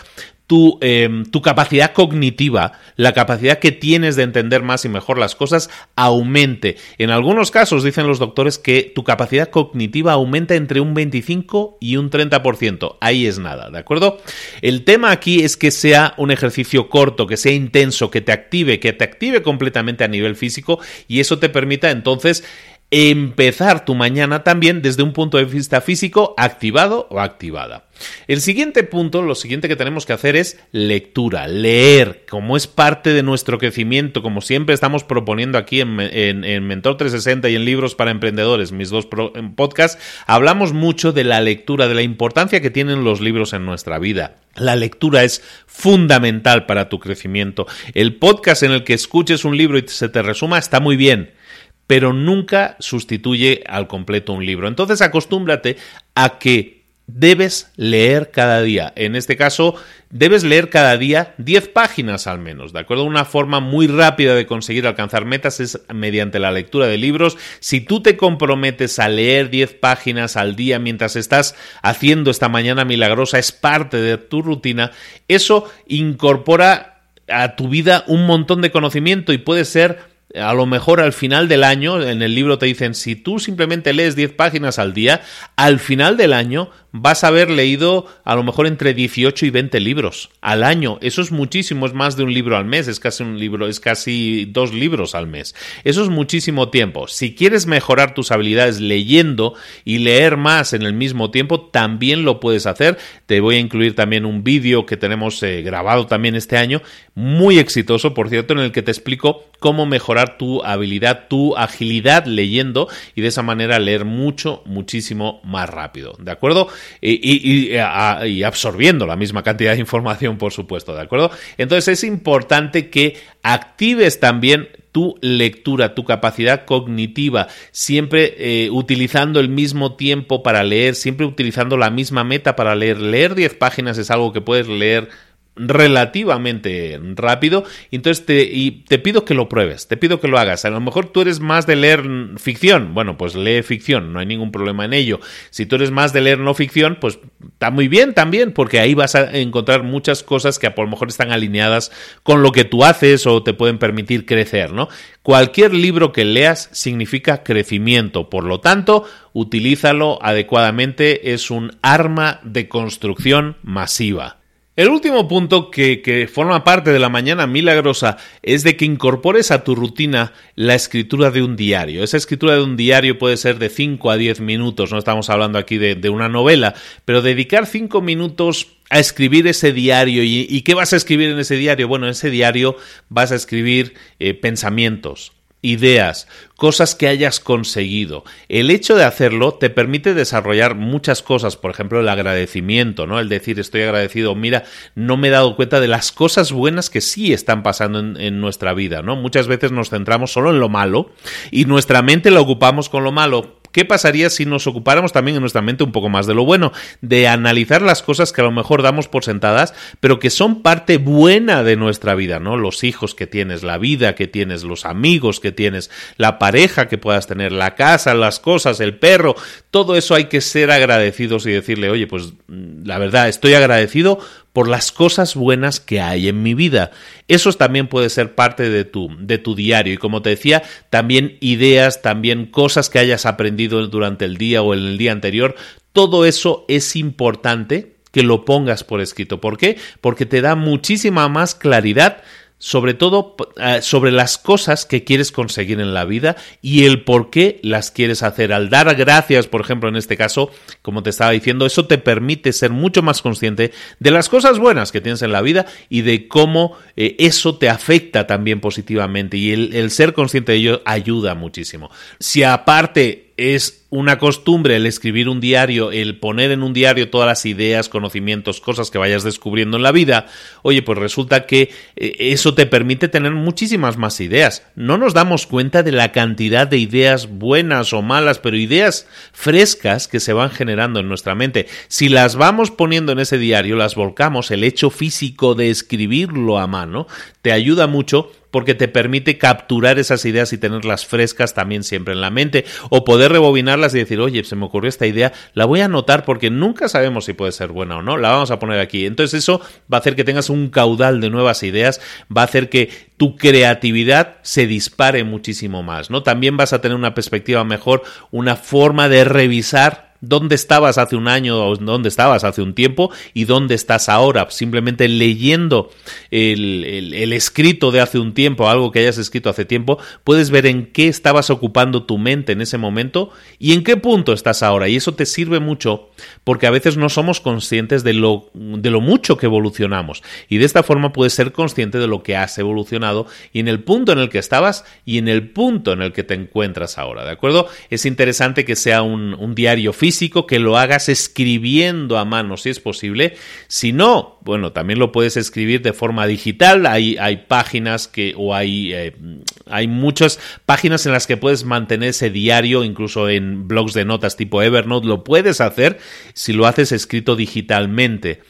tu, em, tu, capacidad cognitiva, la capacidad que tienes de entender más y mejor las cosas, aumente. En algunos casos dicen los doctores que tu capacidad cognitiva aumenta entre un 25 y un 30%. Ahí es nada, ¿de acuerdo? El tema aquí es que sea un ejercicio corto, que sea intenso, que te active, que te active completamente a nivel físico y eso te permita entonces empezar tu mañana también desde un punto de vista físico activado o activada. El siguiente punto, lo siguiente que tenemos que hacer es lectura, leer, como es parte de nuestro crecimiento, como siempre estamos proponiendo aquí en, Mentor 360 y en Libros para Emprendedores, mis dos podcasts, hablamos mucho de la lectura, de la importancia que tienen los libros en nuestra vida. La lectura es fundamental para tu crecimiento. El podcast en el que escuches un libro y se te resuma está muy bien, pero nunca sustituye al completo un libro. Entonces acostúmbrate a que debes leer cada día. En este caso, debes leer cada día 10 páginas al menos, ¿de acuerdo? Una forma muy rápida de conseguir alcanzar metas es mediante la lectura de libros. Si tú te comprometes a leer 10 páginas al día mientras estás haciendo esta mañana milagrosa, es parte de tu rutina, eso incorpora a tu vida un montón de conocimiento y puede ser a lo mejor al final del año, en el libro te dicen, si tú simplemente lees 10 páginas al día, al final del año vas a haber leído a lo mejor entre 18 y 20 libros al año. Eso es muchísimo, es más de un libro al mes, es casi un libro, es casi dos libros al mes. Eso es muchísimo tiempo. Si quieres mejorar tus habilidades leyendo y leer más en el mismo tiempo, también lo puedes hacer. Te voy a incluir también un vídeo que tenemos eh, grabado también este año, muy exitoso, por cierto, en el que te explico cómo mejorar tu habilidad, tu agilidad leyendo y de esa manera leer mucho, muchísimo más rápido. ¿De acuerdo? y, absorbiendo la misma cantidad de información, por supuesto, ¿de acuerdo? Entonces es importante que actives también tu lectura, tu capacidad cognitiva, siempre eh, utilizando el mismo tiempo para leer, siempre utilizando la misma meta para leer. Leer 10 páginas es algo que puedes leer relativamente rápido. Entonces y te pido que lo pruebes, te pido que lo hagas. A lo mejor tú eres más de leer ficción, bueno, pues lee ficción, no hay ningún problema en ello. Si tú eres más de leer no ficción, pues está muy bien también, porque ahí vas a encontrar muchas cosas que a lo mejor están alineadas con lo que tú haces o te pueden permitir crecer, ¿no? Cualquier libro que leas significa crecimiento, por lo tanto, utilízalo adecuadamente, es un arma de construcción masiva. El último punto que, forma parte de la mañana milagrosa es de que incorpores a tu rutina la escritura de un diario. Esa escritura de un diario puede ser de 5 a 10 minutos, no estamos hablando aquí de, una novela, pero dedicar 5 minutos a escribir ese diario. ¿Y, qué vas a escribir en ese diario? Bueno, en ese diario vas a escribir eh, pensamientos, ideas, cosas que hayas conseguido. El hecho de hacerlo te permite desarrollar muchas cosas, por ejemplo, el agradecimiento, ¿no? El decir estoy agradecido, mira, no me he dado cuenta de las cosas buenas que sí están pasando en, nuestra vida, ¿no? Muchas veces nos centramos solo en lo malo y nuestra mente la ocupamos con lo malo. ¿Qué pasaría si nos ocupáramos también en nuestra mente un poco más de lo bueno? De analizar las cosas que a lo mejor damos por sentadas, pero que son parte buena de nuestra vida, ¿no? Los hijos que tienes, la vida que tienes, los amigos que tienes, la pareja que puedas tener, la casa, las cosas, el perro, todo eso hay que ser agradecidos y decirle, oye, pues la verdad, estoy agradecido por las cosas buenas que hay en mi vida. Eso también puede ser parte de tu, de tu diario. Y como te decía, también ideas, también cosas que hayas aprendido durante el día o en el día anterior. Todo eso es importante que lo pongas por escrito. ¿Por qué? Porque te da muchísima más claridad sobre todo eh, sobre las cosas que quieres conseguir en la vida y el por qué las quieres hacer. Al dar gracias, por ejemplo, en este caso, como te estaba diciendo, eso te permite ser mucho más consciente de las cosas buenas que tienes en la vida y de cómo eh, eso te afecta también positivamente y el ser consciente de ello ayuda muchísimo. Si aparte es una costumbre el escribir un diario, el poner en un diario todas las ideas, conocimientos, cosas que vayas descubriendo en la vida, oye, pues resulta que eh, eso te permite tener muchísimas más ideas. No nos damos cuenta de la cantidad de ideas buenas o malas, pero ideas frescas que se van generando en nuestra mente. Si las vamos poniendo en ese diario, las volcamos, el hecho físico de escribirlo a mano, te ayuda mucho porque te permite capturar esas ideas y tenerlas frescas también siempre en la mente o poder rebobinarlas y decir, oye, se me ocurrió esta idea, la voy a anotar porque nunca sabemos si puede ser buena o no, la vamos a poner aquí. Entonces eso va a hacer que tengas un caudal de nuevas ideas, va a hacer que tu creatividad se dispare muchísimo más, ¿no? También vas a tener una perspectiva mejor, una forma de revisar dónde estabas hace un año o dónde estabas hace un tiempo y dónde estás ahora. Simplemente leyendo el, escrito de hace un tiempo, algo que hayas escrito hace tiempo, puedes ver en qué estabas ocupando tu mente en ese momento y en qué punto estás ahora. Y eso te sirve mucho porque a veces no somos conscientes de lo, de lo mucho que evolucionamos. Y de esta forma puedes ser consciente de lo que has evolucionado y en el punto en el que estabas y en el punto en el que te encuentras ahora. ¿De acuerdo? Es interesante que sea un, un diario físico físico, que lo hagas escribiendo a mano si es posible. Si no, bueno, también lo puedes escribir de forma digital. Hay, hay páginas que, o hay, eh, hay muchas páginas en las que puedes mantener ese diario, incluso en blogs de notas tipo Evernote, lo puedes hacer si lo haces escrito digitalmente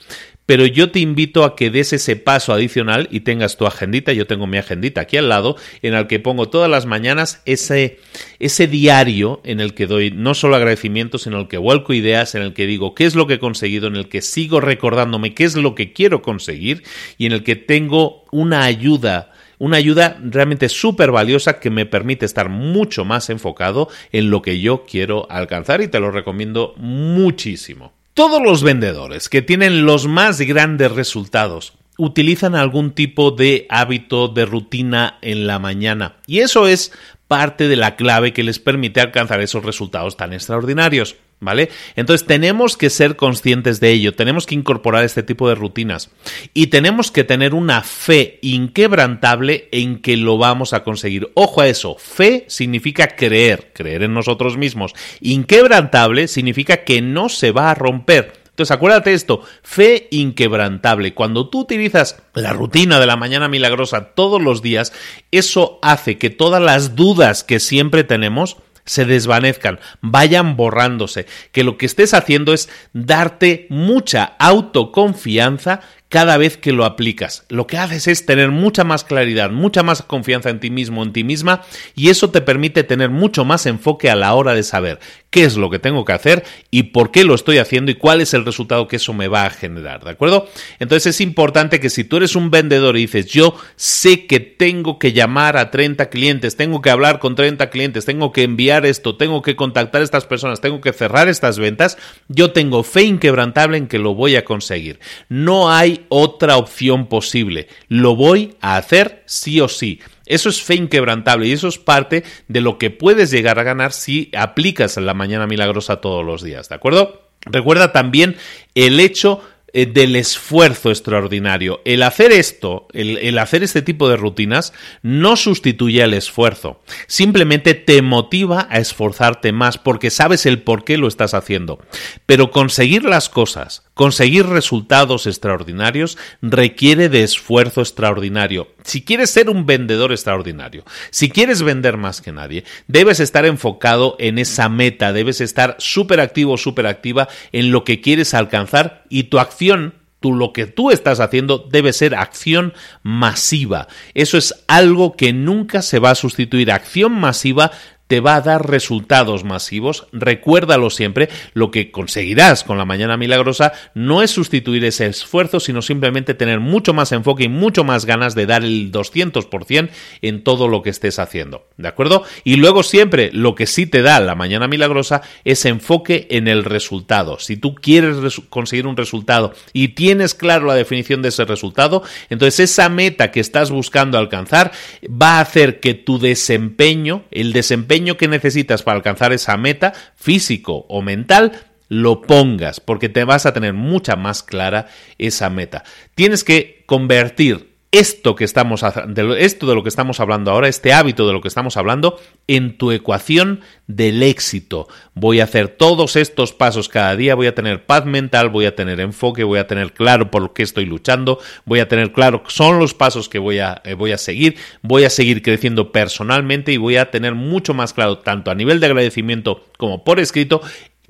pero yo te invito a que des ese paso adicional y tengas tu agendita, yo tengo mi agendita aquí al lado, en el que pongo todas las mañanas ese, ese diario en el que doy no solo agradecimientos, sino en el que vuelco ideas, en el que digo qué es lo que he conseguido, en el que sigo recordándome qué es lo que quiero conseguir y en el que tengo una ayuda una ayuda realmente súper valiosa que me permite estar mucho más enfocado en lo que yo quiero alcanzar y te lo recomiendo muchísimo. Todos los vendedores que tienen los más grandes resultados utilizan algún tipo de hábito de rutina en la mañana y eso es parte de la clave que les permite alcanzar esos resultados tan extraordinarios. ¿Vale? Entonces tenemos que ser conscientes de ello, tenemos que incorporar este tipo de rutinas y tenemos que tener una fe inquebrantable en que lo vamos a conseguir. Ojo a eso, fe significa creer, creer en nosotros mismos. Inquebrantable significa que no se va a romper. Entonces acuérdate esto, fe inquebrantable. Cuando tú utilizas la rutina de la mañana milagrosa todos los días, eso hace que todas las dudas que siempre tenemos, se desvanezcan, vayan borrándose, que lo que estés haciendo es darte mucha autoconfianza cada vez que lo aplicas. Lo que haces es tener mucha más claridad, mucha más confianza en ti mismo, en ti misma, y eso te permite tener mucho más enfoque a la hora de saber qué es lo que tengo que hacer y por qué lo estoy haciendo y cuál es el resultado que eso me va a generar, ¿de acuerdo? Entonces es importante que si tú eres un vendedor y dices, yo sé que tengo que llamar a 30 clientes, tengo que hablar con 30 clientes, tengo que enviar esto, tengo que contactar a estas personas, tengo que cerrar estas ventas, yo tengo fe inquebrantable en que lo voy a conseguir. No hay otra opción posible. Lo voy a hacer sí o sí. Eso es fe inquebrantable y eso es parte de lo que puedes llegar a ganar si aplicas la mañana milagrosa todos los días, ¿de acuerdo? Recuerda también el hecho eh, del esfuerzo extraordinario. El hacer esto, el, hacer este tipo de rutinas, no sustituye el esfuerzo. Simplemente te motiva a esforzarte más porque sabes el por qué lo estás haciendo. Pero conseguir las cosas, conseguir resultados extraordinarios, requiere de esfuerzo extraordinario. Si quieres ser un vendedor extraordinario, si quieres vender más que nadie, debes estar enfocado en esa meta, debes estar súper activo, súper activa en lo que quieres alcanzar y tu acción tú, lo que tú estás haciendo debe ser acción masiva. Eso es algo que nunca se va a sustituir. Acción masiva te va a dar resultados masivos. Recuérdalo siempre, lo que conseguirás con la mañana milagrosa no es sustituir ese esfuerzo, sino simplemente tener mucho más enfoque y mucho más ganas de dar el 200% en todo lo que estés haciendo. ¿De acuerdo? Y luego siempre lo que sí te da la mañana milagrosa es enfoque en el resultado. Si tú quieres conseguir un resultado y tienes claro la definición de ese resultado, entonces esa meta que estás buscando alcanzar va a hacer que tu desempeño, el desempeño que necesitas para alcanzar esa meta, físico o mental, lo pongas, porque te vas a tener mucha más clara esa meta. Tienes que convertir esto que estamos de esto de lo que estamos hablando ahora, este hábito de lo que estamos hablando, en tu ecuación del éxito. Voy a hacer todos estos pasos cada día, voy a tener paz mental, voy a tener enfoque, voy a tener claro por qué estoy luchando, voy a tener claro son los pasos que voy a, eh, voy a seguir, voy a seguir creciendo personalmente y voy a tener mucho más claro tanto a nivel de agradecimiento como por escrito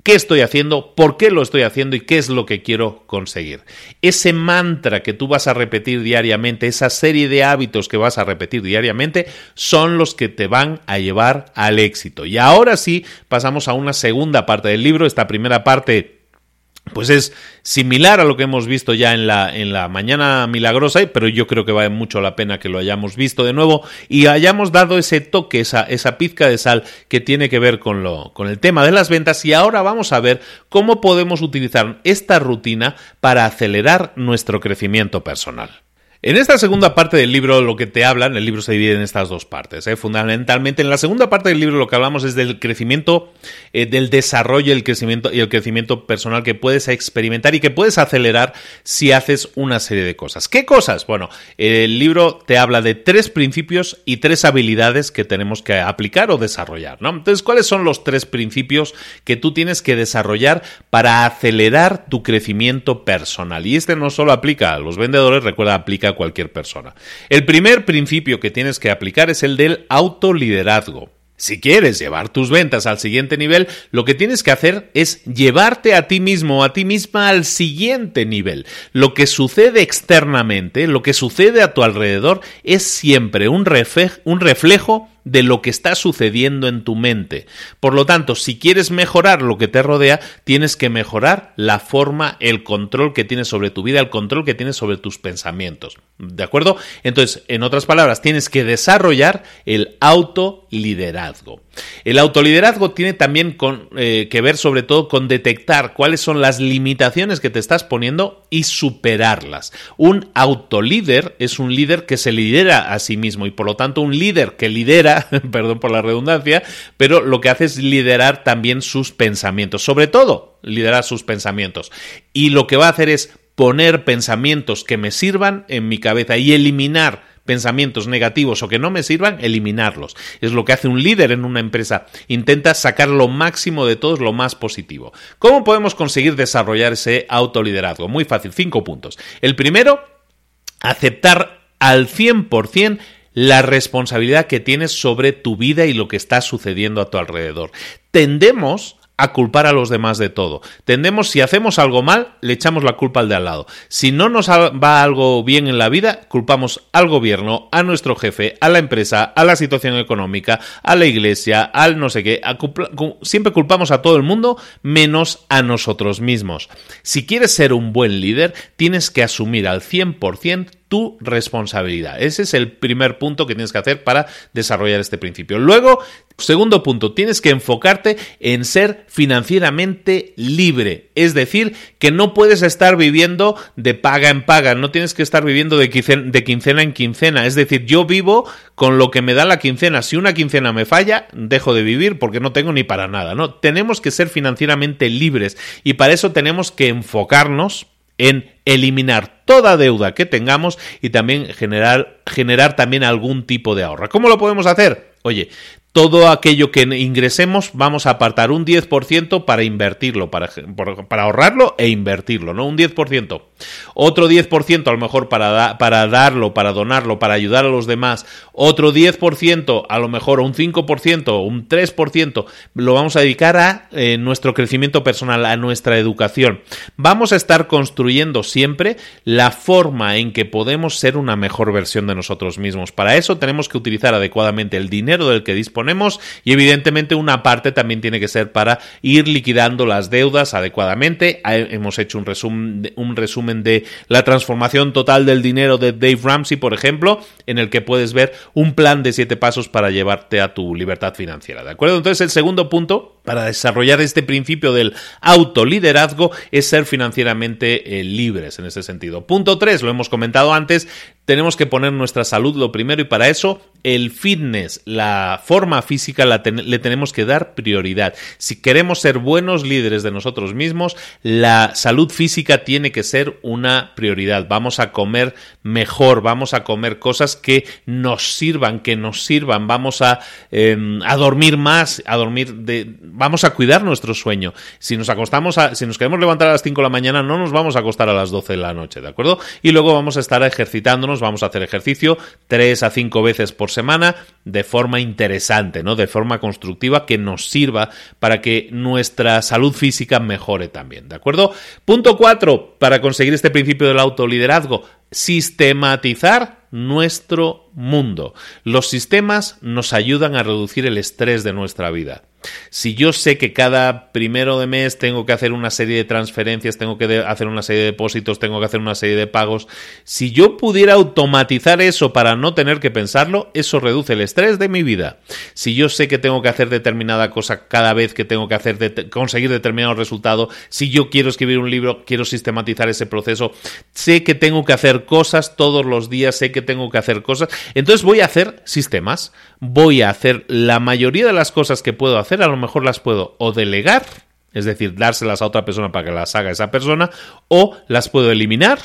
qué estoy haciendo, por qué lo estoy haciendo y qué es lo que quiero conseguir. Ese mantra que tú vas a repetir diariamente, esa serie de hábitos que vas a repetir diariamente, son los que te van a llevar al éxito. Y ahora sí, pasamos a una segunda parte del libro. Esta primera parte pues es similar a lo que hemos visto ya en la, en la mañana milagrosa, pero yo creo que vale mucho la pena que lo hayamos visto de nuevo y hayamos dado ese toque, esa, esa pizca de sal que tiene que ver con, lo, con el tema de las ventas y ahora vamos a ver cómo podemos utilizar esta rutina para acelerar nuestro crecimiento personal. En esta segunda parte del libro lo que te hablan, el libro se divide en estas dos partes. ¿eh? Fundamentalmente, en la segunda parte del libro lo que hablamos es del crecimiento, eh, del desarrollo el crecimiento, y el crecimiento personal que puedes experimentar y que puedes acelerar si haces una serie de cosas. ¿Qué cosas? Bueno, el libro te habla de tres principios y tres habilidades que tenemos que aplicar o desarrollar. ¿no? Entonces, ¿cuáles son los tres principios que tú tienes que desarrollar para acelerar tu crecimiento personal? Y este no solo aplica a los vendedores, recuerda, aplica a cualquier persona. El primer principio que tienes que aplicar es el del autoliderazgo. Si quieres llevar tus ventas al siguiente nivel, lo que tienes que hacer es llevarte a ti mismo o a ti misma al siguiente nivel. Lo que sucede externamente, lo que sucede a tu alrededor, es siempre un, reflejo de lo que está sucediendo en tu mente. Por lo tanto, si quieres mejorar lo que te rodea, tienes que mejorar la forma, el control que tienes sobre tu vida, el control que tienes sobre tus pensamientos. ¿De acuerdo? Entonces, en otras palabras, tienes que desarrollar el autoliderazgo. El autoliderazgo tiene también eh, que ver sobre todo con detectar cuáles son las limitaciones que te estás poniendo y superarlas. Un autolíder es un líder que se lidera a sí mismo y por lo tanto un líder que lidera, perdón por la redundancia, pero lo que hace es liderar también sus pensamientos, sobre todo liderar sus pensamientos. Y lo que va a hacer es poner pensamientos que me sirvan en mi cabeza y eliminar pensamientos negativos o que no me sirvan, eliminarlos. Es lo que hace un líder en una empresa. Intenta sacar lo máximo de todos, lo más positivo. ¿Cómo podemos conseguir desarrollar ese autoliderazgo? Muy fácil, cinco puntos. El primero, aceptar al 100% la responsabilidad que tienes sobre tu vida y lo que está sucediendo a tu alrededor. Tendemos a culpar a los demás de todo. Tendemos, si hacemos algo mal, le echamos la culpa al de al lado. Si no nos va algo bien en la vida, culpamos al gobierno, a nuestro jefe, a la empresa, a la situación económica, a la iglesia, al no sé qué. siempre culpamos a todo el mundo menos a nosotros mismos. Si quieres ser un buen líder, tienes que asumir al 100% tu responsabilidad. Ese es el primer punto que tienes que hacer para desarrollar este principio. Luego, segundo punto, tienes que enfocarte en ser financieramente libre. Es decir, que no puedes estar viviendo de paga en paga, no tienes que estar viviendo de quincena, en quincena. Es decir, yo vivo con lo que me da la quincena. Si una quincena me falla, dejo de vivir porque no tengo ni para nada. No, tenemos que ser financieramente libres y para eso tenemos que enfocarnos en eliminar toda deuda que tengamos y también generar, generar también algún tipo de ahorro. ¿Cómo lo podemos hacer? Oye, todo aquello que ingresemos vamos a apartar un 10% para invertirlo, para, para, ahorrarlo e invertirlo, ¿no? Un 10%. Otro 10% a lo mejor para, para darlo, para donarlo, para ayudar a los demás. Otro 10%, a lo mejor un 5%, un 3%, lo vamos a dedicar a eh, nuestro crecimiento personal, a nuestra educación. Vamos a estar construyendo siempre la forma en que podemos ser una mejor versión de nosotros mismos. Para eso tenemos que utilizar adecuadamente el dinero del que disponemos y evidentemente una parte también tiene que ser para ir liquidando las deudas adecuadamente. Hemos hecho un resumen, un resumen de la transformación total del dinero de Dave Ramsey, por ejemplo, en el que puedes ver un plan de siete pasos para llevarte a tu libertad financiera. ¿De acuerdo? Entonces el segundo punto para desarrollar este principio del autoliderazgo es ser financieramente eh, libres en ese sentido. Punto 3, lo hemos comentado antes, tenemos que poner nuestra salud lo primero y para eso el fitness, la forma física le tenemos que dar prioridad. Si queremos ser buenos líderes de nosotros mismos, la salud física tiene que ser una prioridad. Vamos a comer mejor, vamos a comer cosas que nos sirvan, que nos sirvan, vamos a, em, a dormir más, a dormir de, vamos a cuidar nuestro sueño. Si nos acostamos, a, si nos queremos levantar a las 5 de la mañana, no nos vamos a acostar a las 12 de la noche, ¿de acuerdo? Y luego vamos a estar ejercitándonos vamos a hacer ejercicio tres a cinco veces por semana de forma interesante, ¿no? De forma constructiva que nos sirva para que nuestra salud física mejore también, ¿de acuerdo? Punto cuatro, para conseguir este principio del autoliderazgo, sistematizar nuestro mundo. Los sistemas nos ayudan a reducir el estrés de nuestra vida. Si yo sé que cada primero de mes tengo que hacer una serie de transferencias, tengo que hacer una serie de depósitos, tengo que hacer una serie de pagos, si yo pudiera automatizar eso para no tener que pensarlo, eso reduce el estrés de mi vida. Si yo sé que tengo que hacer determinada cosa cada vez que tengo que hacer conseguir determinado resultado, si yo quiero escribir un libro, quiero sistematizar ese proceso, sé que tengo que hacer cosas todos los días, sé que tengo que hacer cosas, entonces voy a hacer sistemas, voy a hacer la mayoría de las cosas que puedo hacer a lo mejor las puedo o delegar, es decir, dárselas a otra persona para que las haga esa persona, o las puedo eliminar,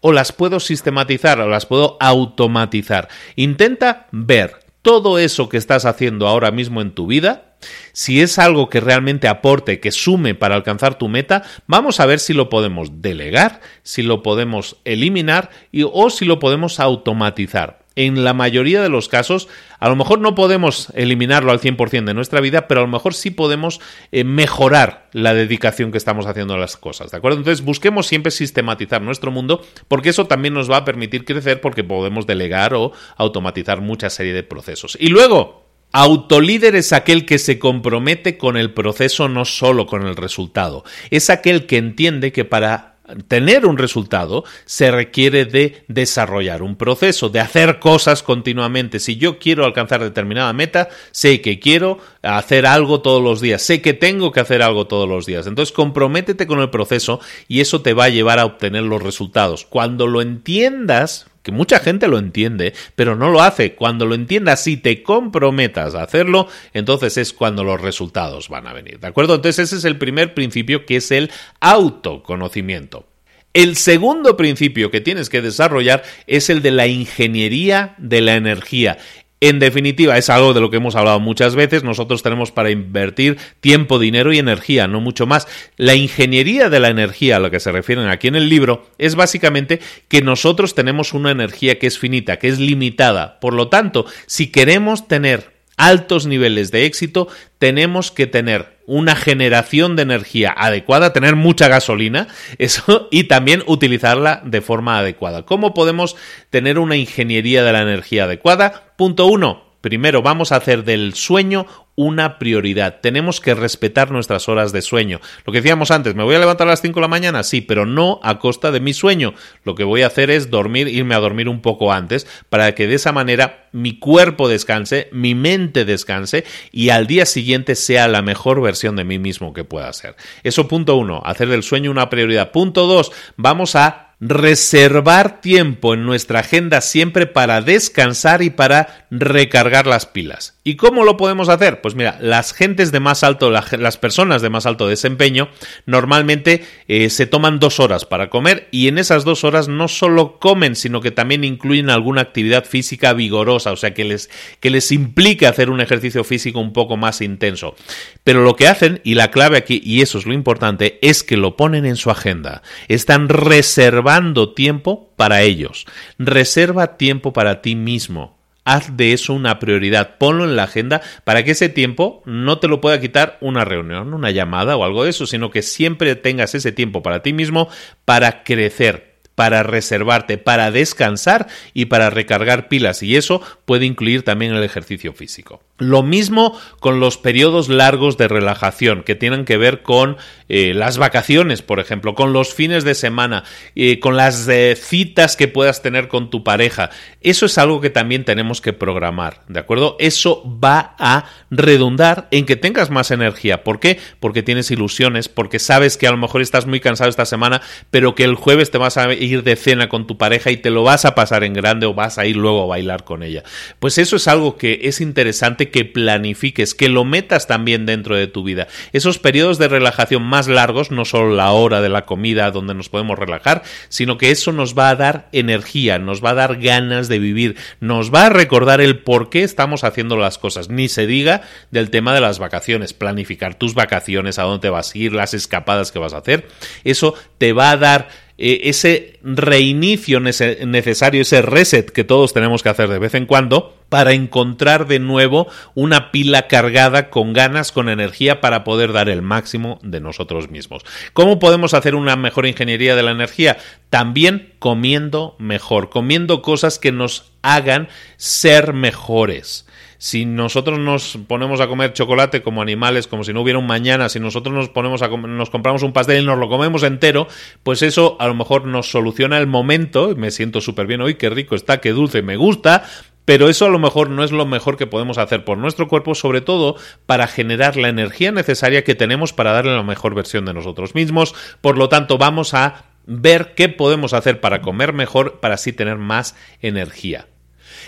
o las puedo sistematizar, o las puedo automatizar. Intenta ver todo eso que estás haciendo ahora mismo en tu vida, si es algo que realmente aporte, que sume para alcanzar tu meta, vamos a ver si lo podemos delegar, si lo podemos eliminar y, o si lo podemos automatizar en la mayoría de los casos, a lo mejor no podemos eliminarlo al 100% de nuestra vida, pero a lo mejor sí podemos eh, mejorar la dedicación que estamos haciendo a las cosas, ¿de acuerdo? Entonces busquemos siempre sistematizar nuestro mundo, porque eso también nos va a permitir crecer, porque podemos delegar o automatizar mucha serie de procesos. Y luego, Autolíder es aquel que se compromete con el proceso, no solo con el resultado. Es aquel que entiende que para tener un resultado se requiere de desarrollar un proceso, de hacer cosas continuamente. Si yo quiero alcanzar determinada meta, sé que quiero hacer algo todos los días, sé que tengo que hacer algo todos los días. Entonces comprométete con el proceso y eso te va a llevar a obtener los resultados. Cuando lo entiendas, que mucha gente lo entiende, pero no lo hace. Cuando lo entiendas y te comprometas a hacerlo, entonces es cuando los resultados van a venir. ¿De acuerdo? Entonces ese es el primer principio que es el autoconocimiento. El segundo principio que tienes que desarrollar es el de la ingeniería de la energía. En definitiva, es algo de lo que hemos hablado muchas veces. Nosotros tenemos para invertir tiempo, dinero y energía, no mucho más. La ingeniería de la energía, a lo que se refieren aquí en el libro, es básicamente que nosotros tenemos una energía que es finita, que es limitada. Por lo tanto, si queremos tener altos niveles de éxito, tenemos que tener una generación de energía adecuada, tener mucha gasolina, eso, y también utilizarla de forma adecuada. ¿Cómo podemos tener una ingeniería de la energía adecuada? Punto uno. Primero, vamos a hacer del sueño una prioridad. Tenemos que respetar nuestras horas de sueño. Lo que decíamos antes, ¿me voy a levantar a las 5 de la mañana? Sí, pero no a costa de mi sueño. Lo que voy a hacer es dormir, irme a dormir un poco antes, para que de esa manera mi cuerpo descanse, mi mente descanse y al día siguiente sea la mejor versión de mí mismo que pueda ser. Eso punto uno, hacer del sueño una prioridad. Punto dos, vamos a reservar tiempo en nuestra agenda siempre para descansar y para recargar las pilas. ¿Y cómo lo podemos hacer? Pues mira, las gentes de más alto, las personas de más alto desempeño, normalmente eh, se toman dos horas para comer y en esas dos horas no solo comen, sino que también incluyen alguna actividad física vigorosa, o sea, que les, que les implique hacer un ejercicio físico un poco más intenso. Pero lo que hacen, y la clave aquí, y eso es lo importante, es que lo ponen en su agenda. Están reservando tiempo para ellos. Reserva tiempo para ti mismo. Haz de eso una prioridad, ponlo en la agenda para que ese tiempo no te lo pueda quitar una reunión, una llamada o algo de eso, sino que siempre tengas ese tiempo para ti mismo para crecer, para reservarte, para descansar y para recargar pilas. Y eso puede incluir también el ejercicio físico. Lo mismo con los periodos largos de relajación que tienen que ver con eh, las vacaciones, por ejemplo, con los fines de semana, eh, con las eh, citas que puedas tener con tu pareja. Eso es algo que también tenemos que programar, ¿de acuerdo? Eso va a redundar en que tengas más energía. ¿Por qué? Porque tienes ilusiones, porque sabes que a lo mejor estás muy cansado esta semana, pero que el jueves te vas a de cena con tu pareja y te lo vas a pasar en grande o vas a ir luego a bailar con ella. Pues eso es algo que es interesante que planifiques, que lo metas también dentro de tu vida. Esos periodos de relajación más largos, no solo la hora de la comida donde nos podemos relajar, sino que eso nos va a dar energía, nos va a dar ganas de vivir, nos va a recordar el por qué estamos haciendo las cosas. Ni se diga del tema de las vacaciones, planificar tus vacaciones, a dónde te vas a ir, las escapadas que vas a hacer. Eso te va a dar eh, ese reinicio necesario, ese reset que todos tenemos que hacer de vez en cuando para encontrar de nuevo una pila cargada con ganas, con energía para poder dar el máximo de nosotros mismos. ¿Cómo podemos hacer una mejor ingeniería de la energía? También comiendo mejor, comiendo cosas que nos hagan ser mejores si nosotros nos ponemos a comer chocolate como animales, como si no hubiera un mañana, si nosotros nos ponemos a nos compramos un pastel y nos lo comemos entero, pues eso a lo mejor nos soluciona el momento, me siento súper bien hoy, qué rico está, qué dulce, me gusta, pero eso a lo mejor no es lo mejor que podemos hacer por nuestro cuerpo, sobre todo para generar la energía necesaria que tenemos para darle la mejor versión de nosotros mismos. Por lo tanto, vamos a ver qué podemos hacer para comer mejor, para así tener más energía.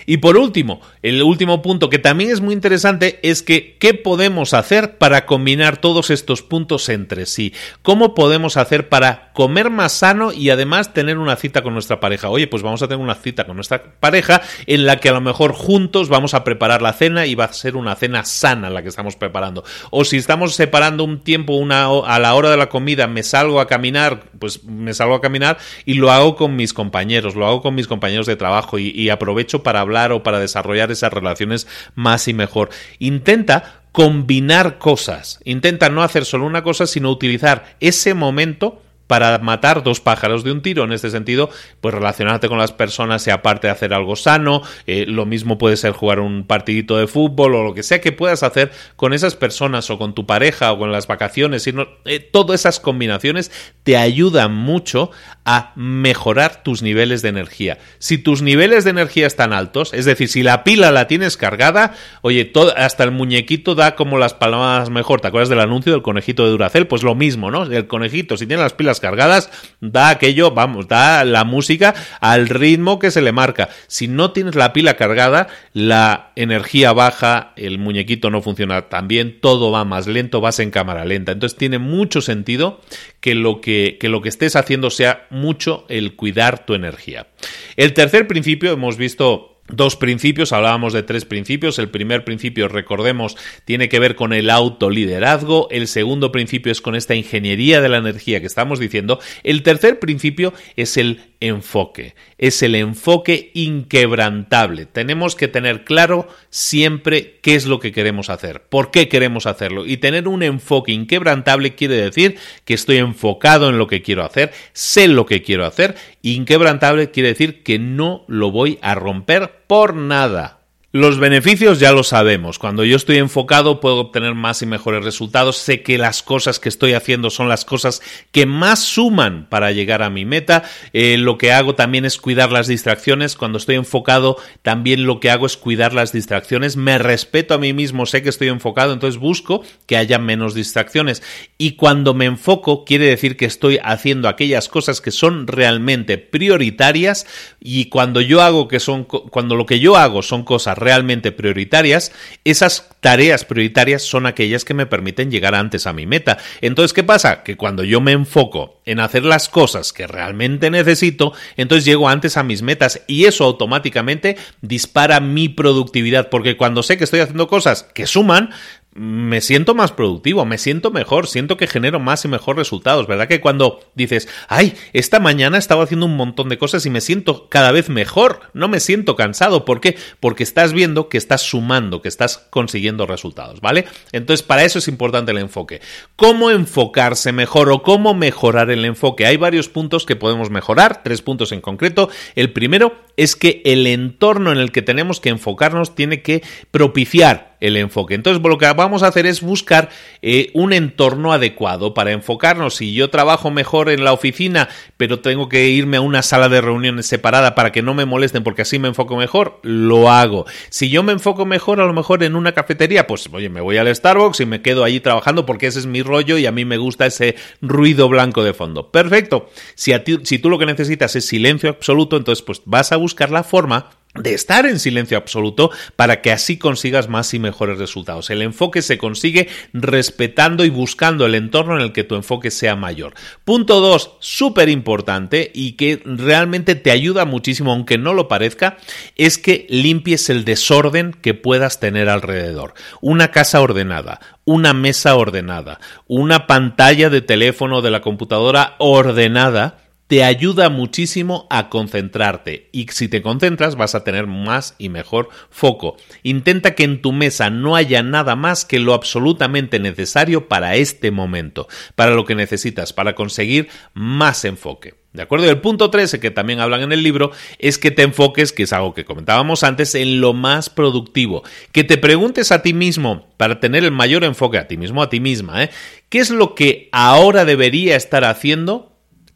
Y por último, el último punto que también es muy interesante es que ¿qué podemos hacer para combinar todos estos puntos entre sí? ¿Cómo podemos hacer para comer más sano y además tener una cita con nuestra pareja? Oye, pues vamos a tener una cita con nuestra pareja en la que a lo mejor juntos vamos a preparar la cena y va a ser una cena sana la que estamos preparando. O si estamos separando un tiempo una, a la hora de la comida, me salgo a caminar, pues me salgo a caminar y lo hago con mis compañeros, lo hago con mis compañeros de trabajo y, y aprovecho para hablar o para desarrollar esas relaciones más y mejor. Intenta combinar cosas, intenta no hacer solo una cosa, sino utilizar ese momento para matar dos pájaros de un tiro. En este sentido, pues relacionarte con las personas, sea parte de hacer algo sano, eh, lo mismo puede ser jugar un partidito de fútbol o lo que sea que puedas hacer con esas personas o con tu pareja o con las vacaciones. Eh, todas esas combinaciones te ayudan mucho a mejorar tus niveles de energía. Si tus niveles de energía están altos, es decir, si la pila la tienes cargada, oye, hasta el muñequito da como las palmas mejor. ¿Te acuerdas del anuncio del conejito de Duracel? Pues lo mismo, ¿no? El conejito, si tiene las pilas cargadas, da aquello, vamos, da la música al ritmo que se le marca. Si no tienes la pila cargada, la energía baja, el muñequito no funciona tan bien, todo va más lento, vas en cámara lenta. Entonces tiene mucho sentido que lo que, que lo que estés haciendo sea mucho el cuidar tu energía. El tercer principio, hemos visto dos principios, hablábamos de tres principios. El primer principio, recordemos, tiene que ver con el autoliderazgo. El segundo principio es con esta ingeniería de la energía que estamos diciendo. El tercer principio es el enfoque. Es el enfoque inquebrantable. Tenemos que tener claro siempre qué es lo que queremos hacer, por qué queremos hacerlo. Y tener un enfoque inquebrantable quiere decir que estoy enfocado en lo que quiero hacer, sé lo que quiero hacer. Inquebrantable quiere decir que no lo voy a romper por nada. Los beneficios ya lo sabemos. Cuando yo estoy enfocado puedo obtener más y mejores resultados. Sé que las cosas que estoy haciendo son las cosas que más suman para llegar a mi meta. Eh, lo que hago también es cuidar las distracciones. Cuando estoy enfocado también lo que hago es cuidar las distracciones. Me respeto a mí mismo, sé que estoy enfocado, entonces busco que haya menos distracciones. Y cuando me enfoco quiere decir que estoy haciendo aquellas cosas que son realmente prioritarias y cuando yo hago que son cuando lo que yo hago son cosas realmente prioritarias, esas tareas prioritarias son aquellas que me permiten llegar antes a mi meta. Entonces, ¿qué pasa? Que cuando yo me enfoco en hacer las cosas que realmente necesito, entonces llego antes a mis metas y eso automáticamente dispara mi productividad, porque cuando sé que estoy haciendo cosas que suman, me siento más productivo, me siento mejor, siento que genero más y mejor resultados, ¿verdad? Que cuando dices, ay, esta mañana estaba haciendo un montón de cosas y me siento cada vez mejor, no me siento cansado, ¿por qué? Porque estás viendo que estás sumando, que estás consiguiendo resultados, ¿vale? Entonces, para eso es importante el enfoque. ¿Cómo enfocarse mejor o cómo mejorar el enfoque? Hay varios puntos que podemos mejorar, tres puntos en concreto. El primero es que el entorno en el que tenemos que enfocarnos tiene que propiciar el enfoque. Entonces, lo que vamos a hacer es buscar eh, un entorno adecuado para enfocarnos. Si yo trabajo mejor en la oficina, pero tengo que irme a una sala de reuniones separada para que no me molesten porque así me enfoco mejor, lo hago. Si yo me enfoco mejor, a lo mejor en una cafetería, pues oye, me voy al Starbucks y me quedo allí trabajando porque ese es mi rollo y a mí me gusta ese ruido blanco de fondo. Perfecto. Si, a ti, si tú lo que necesitas es silencio absoluto, entonces pues vas a buscar la forma de estar en silencio absoluto para que así consigas más y mejores resultados. El enfoque se consigue respetando y buscando el entorno en el que tu enfoque sea mayor. Punto 2, súper importante y que realmente te ayuda muchísimo, aunque no lo parezca, es que limpies el desorden que puedas tener alrededor. Una casa ordenada, una mesa ordenada, una pantalla de teléfono de la computadora ordenada, te ayuda muchísimo a concentrarte y si te concentras vas a tener más y mejor foco. Intenta que en tu mesa no haya nada más que lo absolutamente necesario para este momento, para lo que necesitas, para conseguir más enfoque. ¿De acuerdo? El punto 13, que también hablan en el libro, es que te enfoques, que es algo que comentábamos antes, en lo más productivo. Que te preguntes a ti mismo, para tener el mayor enfoque a ti mismo, a ti misma, ¿eh? ¿qué es lo que ahora debería estar haciendo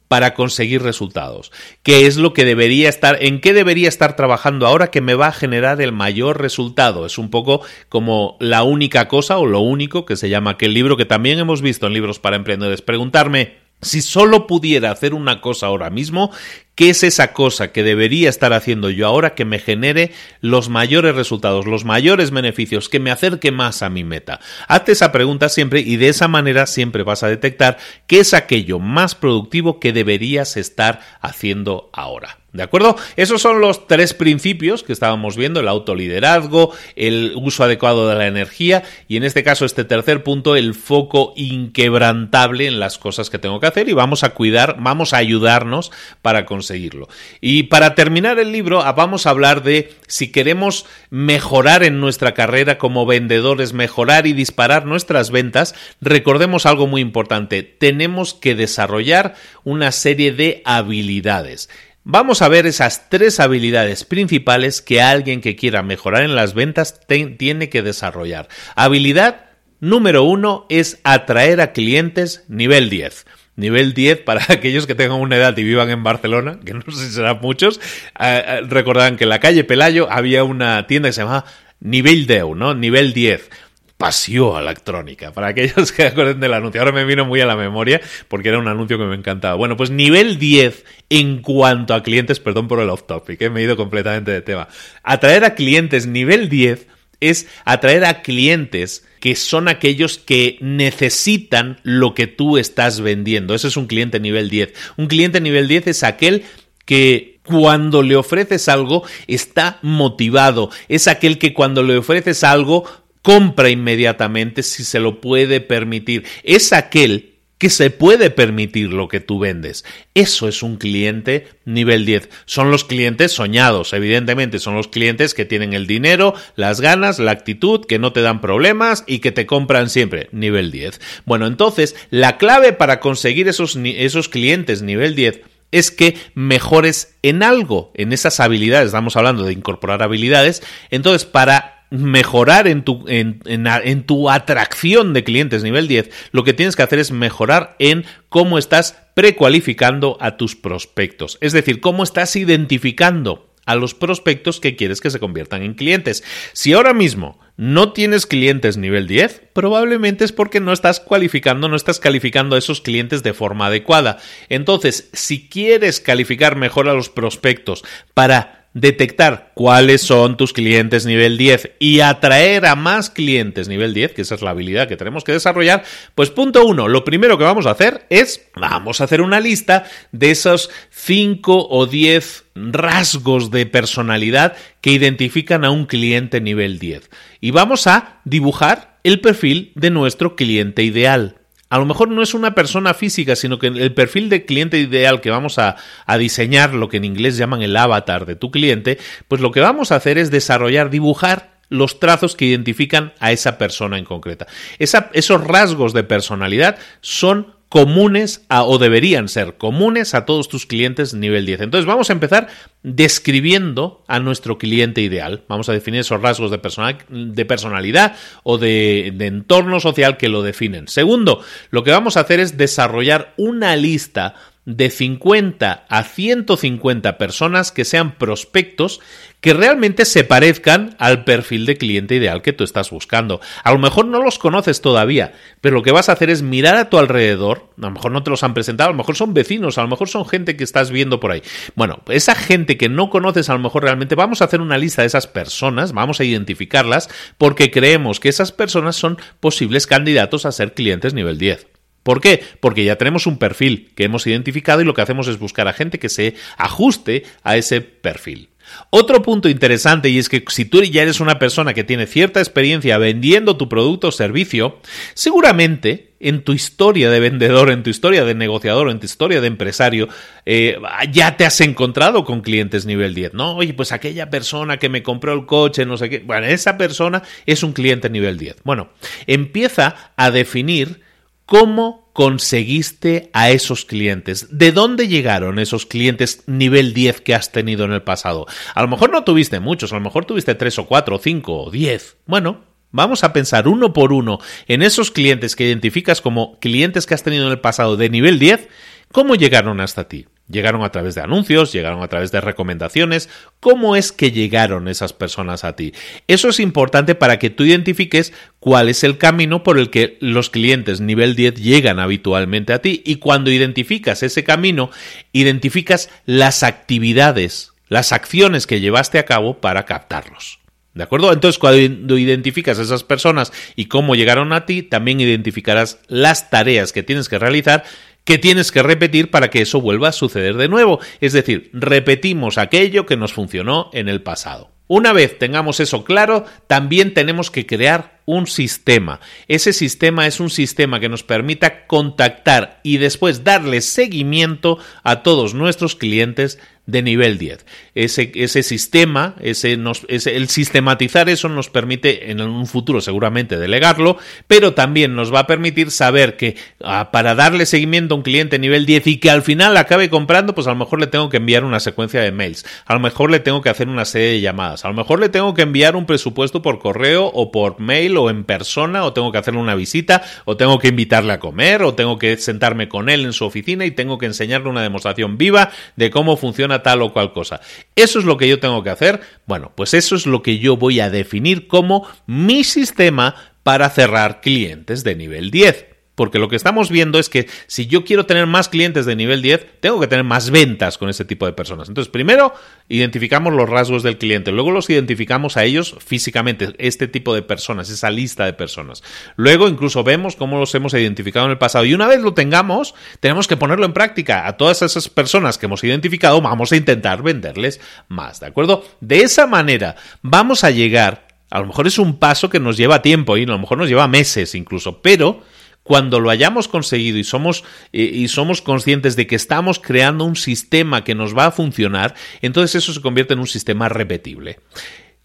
para conseguir resultados. ¿Qué es lo que debería estar, en qué debería estar trabajando ahora que me va a generar el mayor resultado? Es un poco como la única cosa o lo único que se llama aquel libro que también hemos visto en libros para emprendedores. Preguntarme, si solo pudiera hacer una cosa ahora mismo, ¿qué es esa cosa que debería estar haciendo yo ahora que me genere los mayores resultados, los mayores beneficios, que me acerque más a mi meta? Hazte esa pregunta siempre y de esa manera siempre vas a detectar qué es aquello más productivo que deberías estar haciendo ahora. ¿De acuerdo? Esos son los tres principios que estábamos viendo, el autoliderazgo, el uso adecuado de la energía y en este caso este tercer punto, el foco inquebrantable en las cosas que tengo que hacer y vamos a cuidar, vamos a ayudarnos para conseguirlo. Y para terminar el libro ah, vamos a hablar de si queremos mejorar en nuestra carrera como vendedores, mejorar y disparar nuestras ventas, recordemos algo muy importante, tenemos que desarrollar una serie de habilidades. Vamos a ver esas tres habilidades principales que alguien que quiera mejorar en las ventas tiene que desarrollar. Habilidad número uno es atraer a clientes nivel 10. Nivel 10 para aquellos que tengan una edad y vivan en Barcelona, que no sé si serán muchos, eh, recordarán que en la calle Pelayo había una tienda que se llamaba Nivel 10, ¿no? Nivel 10 Pasión electrónica. Para aquellos que acuerden del anuncio. Ahora me vino muy a la memoria porque era un anuncio que me encantaba. Bueno, pues nivel 10 en cuanto a clientes, perdón por el off topic, he me he ido completamente de tema. Atraer a clientes nivel 10 es atraer a clientes que son aquellos que necesitan lo que tú estás vendiendo. Ese es un cliente nivel 10. Un cliente nivel 10 es aquel que cuando le ofreces algo está motivado. Es aquel que cuando le ofreces algo compra inmediatamente si se lo puede permitir. Es aquel que se puede permitir lo que tú vendes. Eso es un cliente nivel 10. Son los clientes soñados, evidentemente, son los clientes que tienen el dinero, las ganas, la actitud, que no te dan problemas y que te compran siempre. Nivel 10. Bueno, entonces, la clave para conseguir esos, esos clientes nivel 10 es que mejores en algo, en esas habilidades, estamos hablando de incorporar habilidades, entonces para mejorar en tu, en, en, tu atracción de clientes nivel 10, lo que tienes que hacer es mejorar en cómo estás precualificando a tus prospectos. Es decir, cómo estás identificando a los prospectos que quieres que se conviertan en clientes. Si ahora mismo no tienes clientes nivel 10, probablemente es porque no estás cualificando, no estás calificando a esos clientes de forma adecuada. Entonces, si quieres calificar mejor a los prospectos para detectar cuáles son tus clientes nivel 10 y atraer a más clientes nivel 10, que esa es la habilidad que tenemos que desarrollar, pues punto uno, lo primero que vamos a hacer es, vamos a hacer una lista de esos 5 o 10 rasgos de personalidad que identifican a un cliente nivel 10. Y vamos a dibujar el perfil de nuestro cliente ideal. A lo mejor no es una persona física, sino que el perfil de cliente ideal que vamos a, a, diseñar, lo que en inglés llaman el avatar de tu cliente, pues lo que vamos a hacer es desarrollar, dibujar los trazos que identifican a esa persona en concreta. Esa, esos rasgos de personalidad son comunes a, o deberían ser comunes a todos tus clientes nivel 10. Entonces vamos a empezar describiendo a nuestro cliente ideal. Vamos a definir esos rasgos de, de personalidad o de, de entorno social que lo definen. Segundo, lo que vamos a hacer es desarrollar una lista de 50 a 150 personas que sean prospectos que realmente se parezcan al perfil de cliente ideal que tú estás buscando. A lo mejor no los conoces todavía, pero lo que vas a hacer es mirar a tu alrededor, a lo mejor no te los han presentado, a lo mejor son vecinos, a lo mejor son gente que estás viendo por ahí. Bueno, esa gente que no conoces a lo mejor realmente, vamos a hacer una lista de esas personas, vamos a identificarlas porque creemos que esas personas son posibles candidatos a ser clientes nivel 10. ¿Por qué? Porque ya tenemos un perfil que hemos identificado y lo que hacemos es buscar a gente que se ajuste a ese perfil. Otro punto interesante y es que si tú ya eres una persona que tiene cierta experiencia vendiendo tu producto o servicio, seguramente en tu historia de vendedor, en tu historia de negociador, en tu historia de empresario, eh, ya te has encontrado con clientes nivel 10, ¿no? Oye, pues aquella persona que me compró el coche, no sé qué, bueno, esa persona es un cliente nivel 10. Bueno, empieza a definir cómo conseguiste a esos clientes? ¿De dónde llegaron esos clientes nivel 10 que has tenido en el pasado? A lo mejor no tuviste muchos, a lo mejor tuviste 3 o 4 o 5 o 10. Bueno, vamos a pensar uno por uno en esos clientes que identificas como clientes que has tenido en el pasado de nivel 10, ¿cómo llegaron hasta ti? Llegaron a través de anuncios, llegaron a través de recomendaciones. ¿Cómo es que llegaron esas personas a ti? Eso es importante para que tú identifiques cuál es el camino por el que los clientes nivel 10 llegan habitualmente a ti. Y cuando identificas ese camino, identificas las actividades, las acciones que llevaste a cabo para captarlos. ¿De acuerdo? Entonces, cuando identificas a esas personas y cómo llegaron a ti, también identificarás las tareas que tienes que realizar que tienes que repetir para que eso vuelva a suceder de nuevo. Es decir, repetimos aquello que nos funcionó en el pasado. Una vez tengamos eso claro, también tenemos que crear un sistema. Ese sistema es un sistema que nos permita contactar y después darle seguimiento a todos nuestros clientes de nivel 10. Ese, ese sistema, ese, nos, el sistematizar eso nos permite en un futuro seguramente delegarlo, pero también nos va a permitir saber que ah, para darle seguimiento a un cliente nivel 10 y que al final acabe comprando, pues a lo mejor le tengo que enviar una secuencia de mails, a lo mejor le tengo que hacer una serie de llamadas, a lo mejor le tengo que enviar un presupuesto por correo o por mail o en persona, o tengo que hacerle una visita, o tengo que invitarle a comer, o tengo que sentarme con él en su oficina y tengo que enseñarle una demostración viva de cómo funciona tal o cual cosa. Eso es lo que yo tengo que hacer. Bueno, pues eso es lo que yo voy a definir como mi sistema para cerrar clientes de nivel 10. Porque lo que estamos viendo es que si yo quiero tener más clientes de nivel 10, tengo que tener más ventas con ese tipo de personas. Entonces, primero identificamos los rasgos del cliente, luego los identificamos a ellos físicamente, este tipo de personas, esa lista de personas. Luego incluso vemos cómo los hemos identificado en el pasado. Y una vez lo tengamos, tenemos que ponerlo en práctica. A todas esas personas que hemos identificado, vamos a intentar venderles más, ¿de acuerdo? De esa manera vamos a llegar, a lo mejor es un paso que nos lleva tiempo y a lo mejor nos lleva meses incluso, pero cuando lo hayamos conseguido y somos, y somos conscientes de que estamos creando un sistema que nos va a funcionar, entonces eso se convierte en un sistema repetible.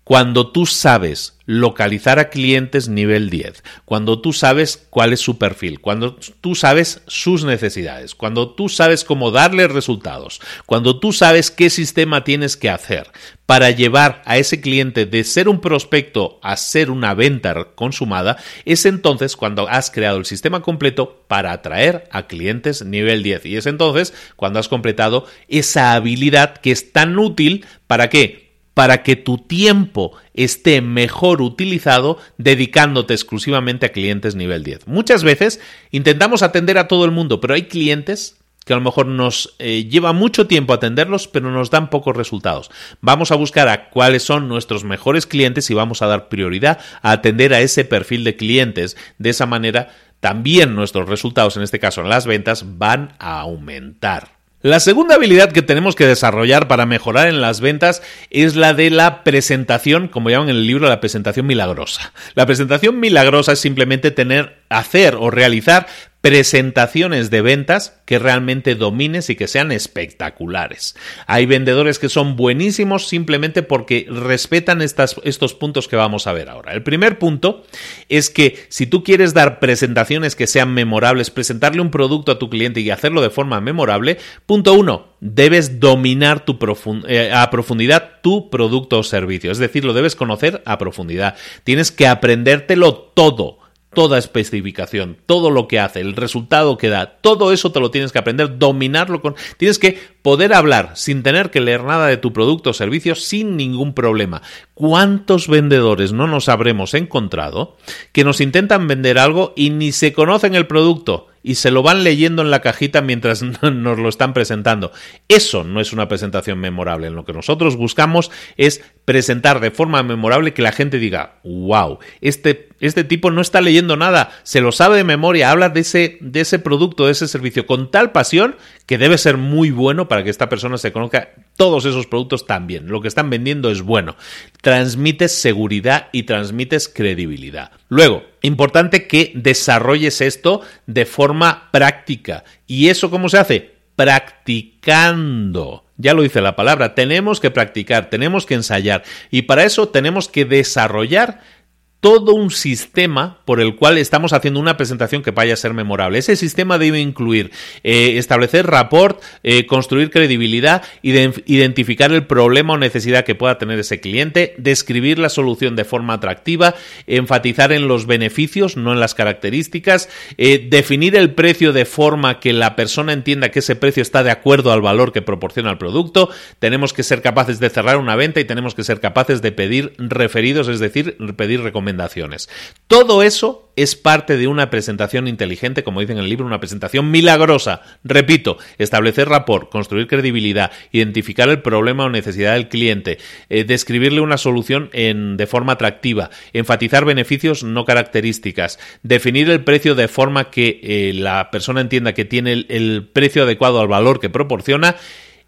Cuando tú sabes localizar a clientes nivel 10, cuando tú sabes cuál es su perfil, cuando tú sabes sus necesidades, cuando tú sabes cómo darle resultados, cuando tú sabes qué sistema tienes que hacer para llevar a ese cliente de ser un prospecto a ser una venta consumada, es entonces cuando has creado el sistema completo para atraer a clientes nivel 10. Y es entonces cuando has completado esa habilidad que es tan útil para qué? Para que tu tiempo esté mejor utilizado dedicándote exclusivamente a clientes nivel 10. Muchas veces intentamos atender a todo el mundo, pero hay clientes que a lo mejor nos eh, lleva mucho tiempo atenderlos, pero nos dan pocos resultados. Vamos a buscar a cuáles son nuestros mejores clientes y vamos a dar prioridad a atender a ese perfil de clientes. De esa manera, también nuestros resultados, en este caso en las ventas, van a aumentar. La segunda habilidad que tenemos que desarrollar para mejorar en las ventas es la de la presentación, como llaman en el libro, la presentación milagrosa. La presentación milagrosa es simplemente tener, hacer o realizar presentaciones de ventas que realmente domines y que sean espectaculares. Hay vendedores que son buenísimos simplemente porque respetan estas, estos puntos que vamos a ver ahora. El primer punto es que si tú quieres dar presentaciones que sean memorables, presentarle un producto a tu cliente y hacerlo de forma memorable, punto uno, debes dominar tu eh, a profundidad tu producto o servicio. Es decir, lo debes conocer a profundidad. Tienes que aprendértelo todo toda especificación, todo lo que hace, el resultado que da, todo eso te lo tienes que aprender, dominarlo con... Tienes que poder hablar sin tener que leer nada de tu producto o servicio sin ningún problema. ¿Cuántos vendedores no nos habremos encontrado que nos intentan vender algo y ni se conocen el producto? y se lo van leyendo en la cajita mientras nos lo están presentando. Eso no es una presentación memorable. En lo que nosotros buscamos es presentar de forma memorable que la gente diga, wow, este, este tipo no está leyendo nada, se lo sabe de memoria, habla de ese, de ese producto, de ese servicio con tal pasión que debe ser muy bueno para que esta persona se conozca todos esos productos también. Lo que están vendiendo es bueno. Transmites seguridad y transmites credibilidad. Luego, importante que desarrolles esto de forma práctica. ¿Y eso cómo se hace? Practicando. Ya lo dice la palabra, tenemos que practicar, tenemos que ensayar y para eso tenemos que desarrollar todo un sistema por el cual estamos haciendo una presentación que vaya a ser memorable. Ese sistema debe incluir eh, establecer rapport, eh, construir credibilidad, identificar el problema o necesidad que pueda tener ese cliente, describir la solución de forma atractiva, enfatizar en los beneficios, no en las características, eh, definir el precio de forma que la persona entienda que ese precio está de acuerdo al valor que proporciona el producto. Tenemos que ser capaces de cerrar una venta y tenemos que ser capaces de pedir referidos, es decir, pedir recomendaciones recomendaciones. Todo eso es parte de una presentación inteligente, como dice en el libro, una presentación milagrosa. Repito, establecer rapport, construir credibilidad, identificar el problema o necesidad del cliente, eh, describirle una solución de forma atractiva, enfatizar beneficios no características, definir el precio de forma que eh, la persona entienda que tiene el, precio adecuado al valor que proporciona,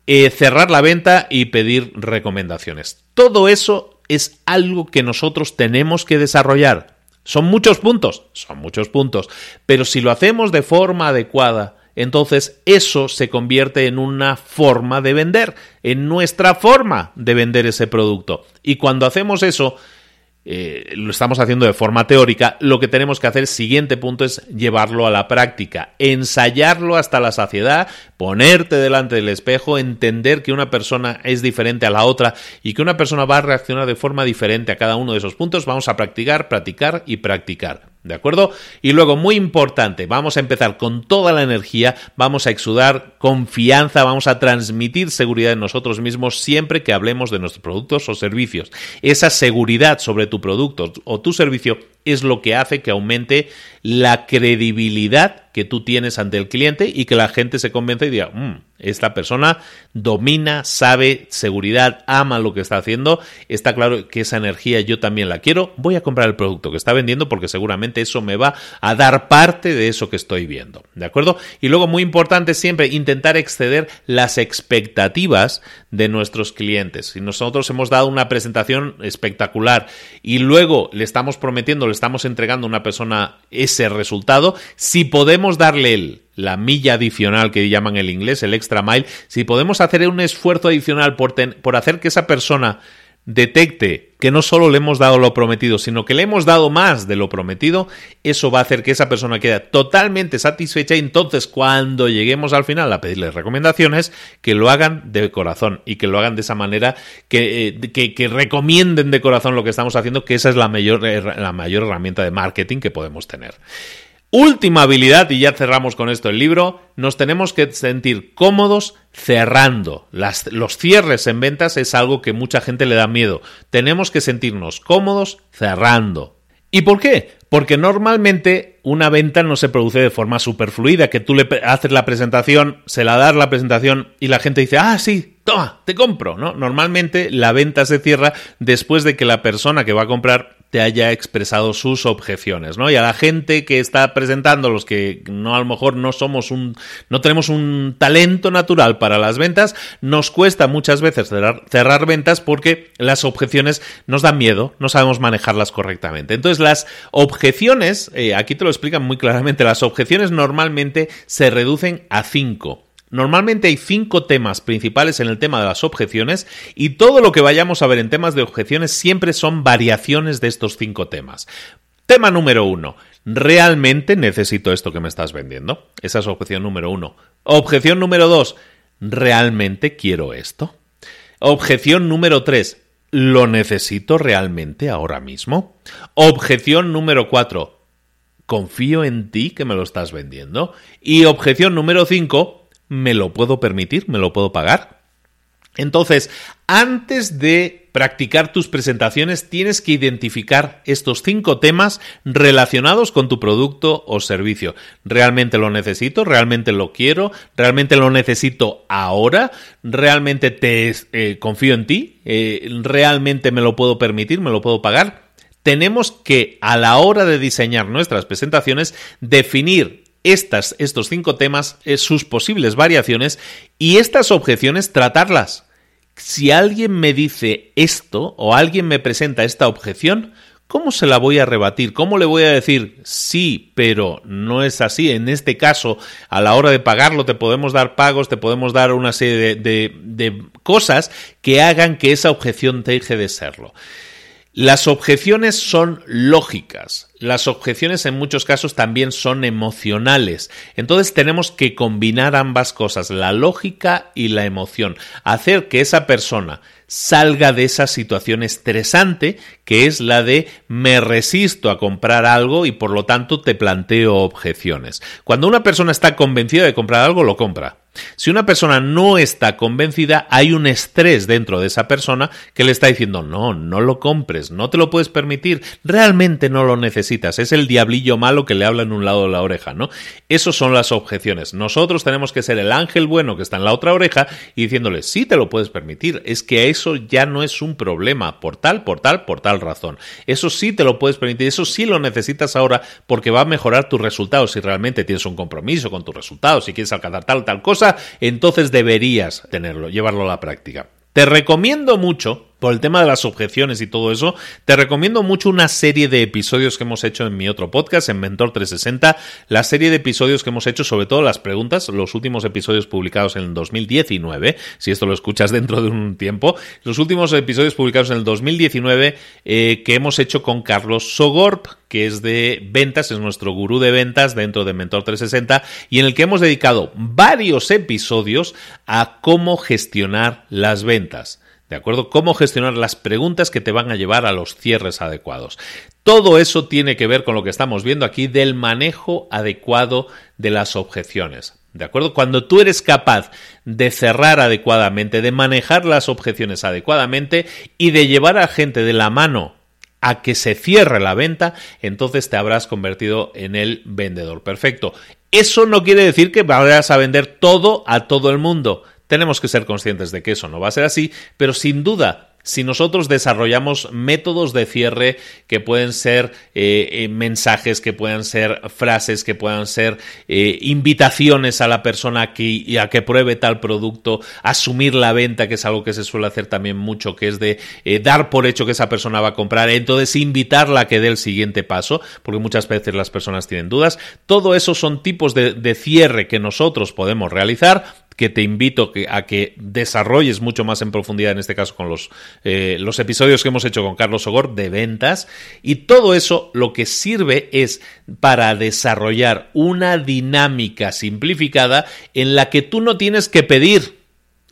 eh, cerrar la venta y pedir recomendaciones. Todo eso es algo que nosotros tenemos que desarrollar. Son muchos puntos, son muchos puntos, pero si lo hacemos de forma adecuada, entonces eso se convierte en una forma de vender, en nuestra forma de vender ese producto. Y cuando hacemos eso, eh, lo estamos haciendo de forma teórica, lo que tenemos que hacer, siguiente punto, es llevarlo a la práctica, ensayarlo hasta la saciedad, ponerte delante del espejo, entender que una persona es diferente a la otra y que una persona va a reaccionar de forma diferente a cada uno de esos puntos. Vamos a practicar, practicar y practicar. ¿De acuerdo? Y luego, muy importante, vamos a empezar con toda la energía, vamos a exudar confianza, vamos a transmitir seguridad en nosotros mismos siempre que hablemos de nuestros productos o servicios. Esa seguridad sobre tu producto o tu servicio es lo que hace que aumente la credibilidad que tú tienes ante el cliente y que la gente se convence y diga, mm, esta persona domina, sabe, seguridad, ama lo que está haciendo, está claro que esa energía yo también la quiero, voy a comprar el producto que está vendiendo porque seguramente eso me va a dar parte de eso que estoy viendo, ¿de acuerdo? Y luego muy importante siempre intentar exceder las expectativas de nuestros clientes. Si nosotros hemos dado una presentación espectacular y luego le estamos prometiendo, le estamos entregando a una persona ese resultado, si podemos darle el, la milla adicional que llaman el inglés, el extra mile, si podemos hacer un esfuerzo adicional por, por hacer que esa persona detecte que no solo le hemos dado lo prometido, sino que le hemos dado más de lo prometido, eso va a hacer que esa persona quede totalmente satisfecha y entonces cuando lleguemos al final a pedirles recomendaciones, que lo hagan de corazón y que lo hagan de esa manera, que, eh, que, recomienden de corazón lo que estamos haciendo, que esa es la mayor, la mayor herramienta de marketing que podemos tener. Última habilidad, y ya cerramos con esto el libro, nos tenemos que sentir cómodos cerrando. los cierres en ventas es algo que mucha gente le da miedo. Tenemos que sentirnos cómodos cerrando. ¿Y por qué? Porque normalmente una venta no se produce de forma superfluida, que tú le haces la presentación, se la das la presentación y la gente dice, ah, sí, toma, te compro, ¿no? Normalmente la venta se cierra después de que la persona que va a comprar te haya expresado sus objeciones, ¿no? Y a la gente que está presentando, los que no a lo mejor no somos un, no tenemos un talento natural para las ventas, nos cuesta muchas veces cerrar, ventas porque las objeciones nos dan miedo, no sabemos manejarlas correctamente. Entonces las objeciones, eh, aquí te lo explican muy claramente, las objeciones normalmente se reducen a cinco. Normalmente hay cinco temas principales en el tema de las objeciones y todo lo que vayamos a ver en temas de objeciones siempre son variaciones de estos cinco temas. Tema número uno. ¿Realmente necesito esto que me estás vendiendo? Esa es objeción número uno. Objeción número dos. ¿Realmente quiero esto? Objeción número tres. ¿Lo necesito realmente ahora mismo? Objeción número cuatro. ¿Confío en ti que me lo estás vendiendo? Y objeción número cinco ¿me lo puedo permitir? ¿Me lo puedo pagar? Entonces, antes de practicar tus presentaciones, tienes que identificar estos cinco temas relacionados con tu producto o servicio. ¿Realmente lo necesito? ¿Realmente lo quiero? ¿Realmente lo necesito ahora? ¿Realmente te eh, confío en ti? Eh, ¿Realmente me lo puedo permitir? ¿Me lo puedo pagar? Tenemos que, a la hora de diseñar nuestras presentaciones, definir estas, estos cinco temas, eh, sus posibles variaciones y estas objeciones tratarlas. Si alguien me dice esto o alguien me presenta esta objeción, ¿cómo se la voy a rebatir? ¿Cómo le voy a decir sí, pero no es así? En este caso, a la hora de pagarlo, te podemos dar pagos, te podemos dar una serie de, de cosas que hagan que esa objeción deje de serlo. Las objeciones son lógicas. Las objeciones en muchos casos también son emocionales. Entonces tenemos que combinar ambas cosas, la lógica y la emoción. Hacer que esa persona salga de esa situación estresante que es la de me resisto a comprar algo y por lo tanto te planteo objeciones. Cuando una persona está convencida de comprar algo, lo compra. Si una persona no está convencida, hay un estrés dentro de esa persona que le está diciendo, no, no lo compres, no te lo puedes permitir, realmente no lo necesitas, es el diablillo malo que le habla en un lado de la oreja, ¿no? Esas son las objeciones. Nosotros tenemos que ser el ángel bueno que está en la otra oreja y diciéndole, sí te lo puedes permitir, es que eso ya no es un problema, por tal, por tal, por tal razón. Eso sí te lo puedes permitir, eso sí lo necesitas ahora porque va a mejorar tus resultados si realmente tienes un compromiso con tus resultados, si quieres alcanzar tal, tal cosa, entonces deberías tenerlo, llevarlo a la práctica. Te recomiendo mucho por el tema de las objeciones y todo eso, te recomiendo mucho una serie de episodios que hemos hecho en mi otro podcast, en Mentor 360, la serie de episodios que hemos hecho, sobre todo las preguntas, los últimos episodios publicados en el 2019, si esto lo escuchas dentro de un tiempo, los últimos episodios publicados en el 2019 eh, que hemos hecho con Carlos Sogorp, que es de ventas, es nuestro gurú de ventas dentro de Mentor 360, y en el que hemos dedicado varios episodios a cómo gestionar las ventas. ¿De acuerdo? Cómo gestionar las preguntas que te van a llevar a los cierres adecuados. Todo eso tiene que ver con lo que estamos viendo aquí del manejo adecuado de las objeciones. ¿De acuerdo? Cuando tú eres capaz de cerrar adecuadamente, de manejar las objeciones adecuadamente y de llevar a gente de la mano a que se cierre la venta, entonces te habrás convertido en el vendedor perfecto. Eso no quiere decir que vayas a vender todo a todo el mundo. Tenemos que ser conscientes de que eso no va a ser así, pero sin duda si nosotros desarrollamos métodos de cierre que pueden ser eh, eh, mensajes, que puedan ser frases, que puedan ser eh, invitaciones a la persona a que, a que pruebe tal producto, asumir la venta, que es algo que se suele hacer también mucho, que es de dar por hecho que esa persona va a comprar, entonces invitarla a que dé el siguiente paso, porque muchas veces las personas tienen dudas. Todo eso son tipos de cierre que nosotros podemos realizar que te invito a que desarrolles mucho más en profundidad, en este caso con los, eh, los episodios que hemos hecho con Carlos Ogor de ventas. Y todo eso lo que sirve es para desarrollar una dinámica simplificada en la que tú no tienes que pedir,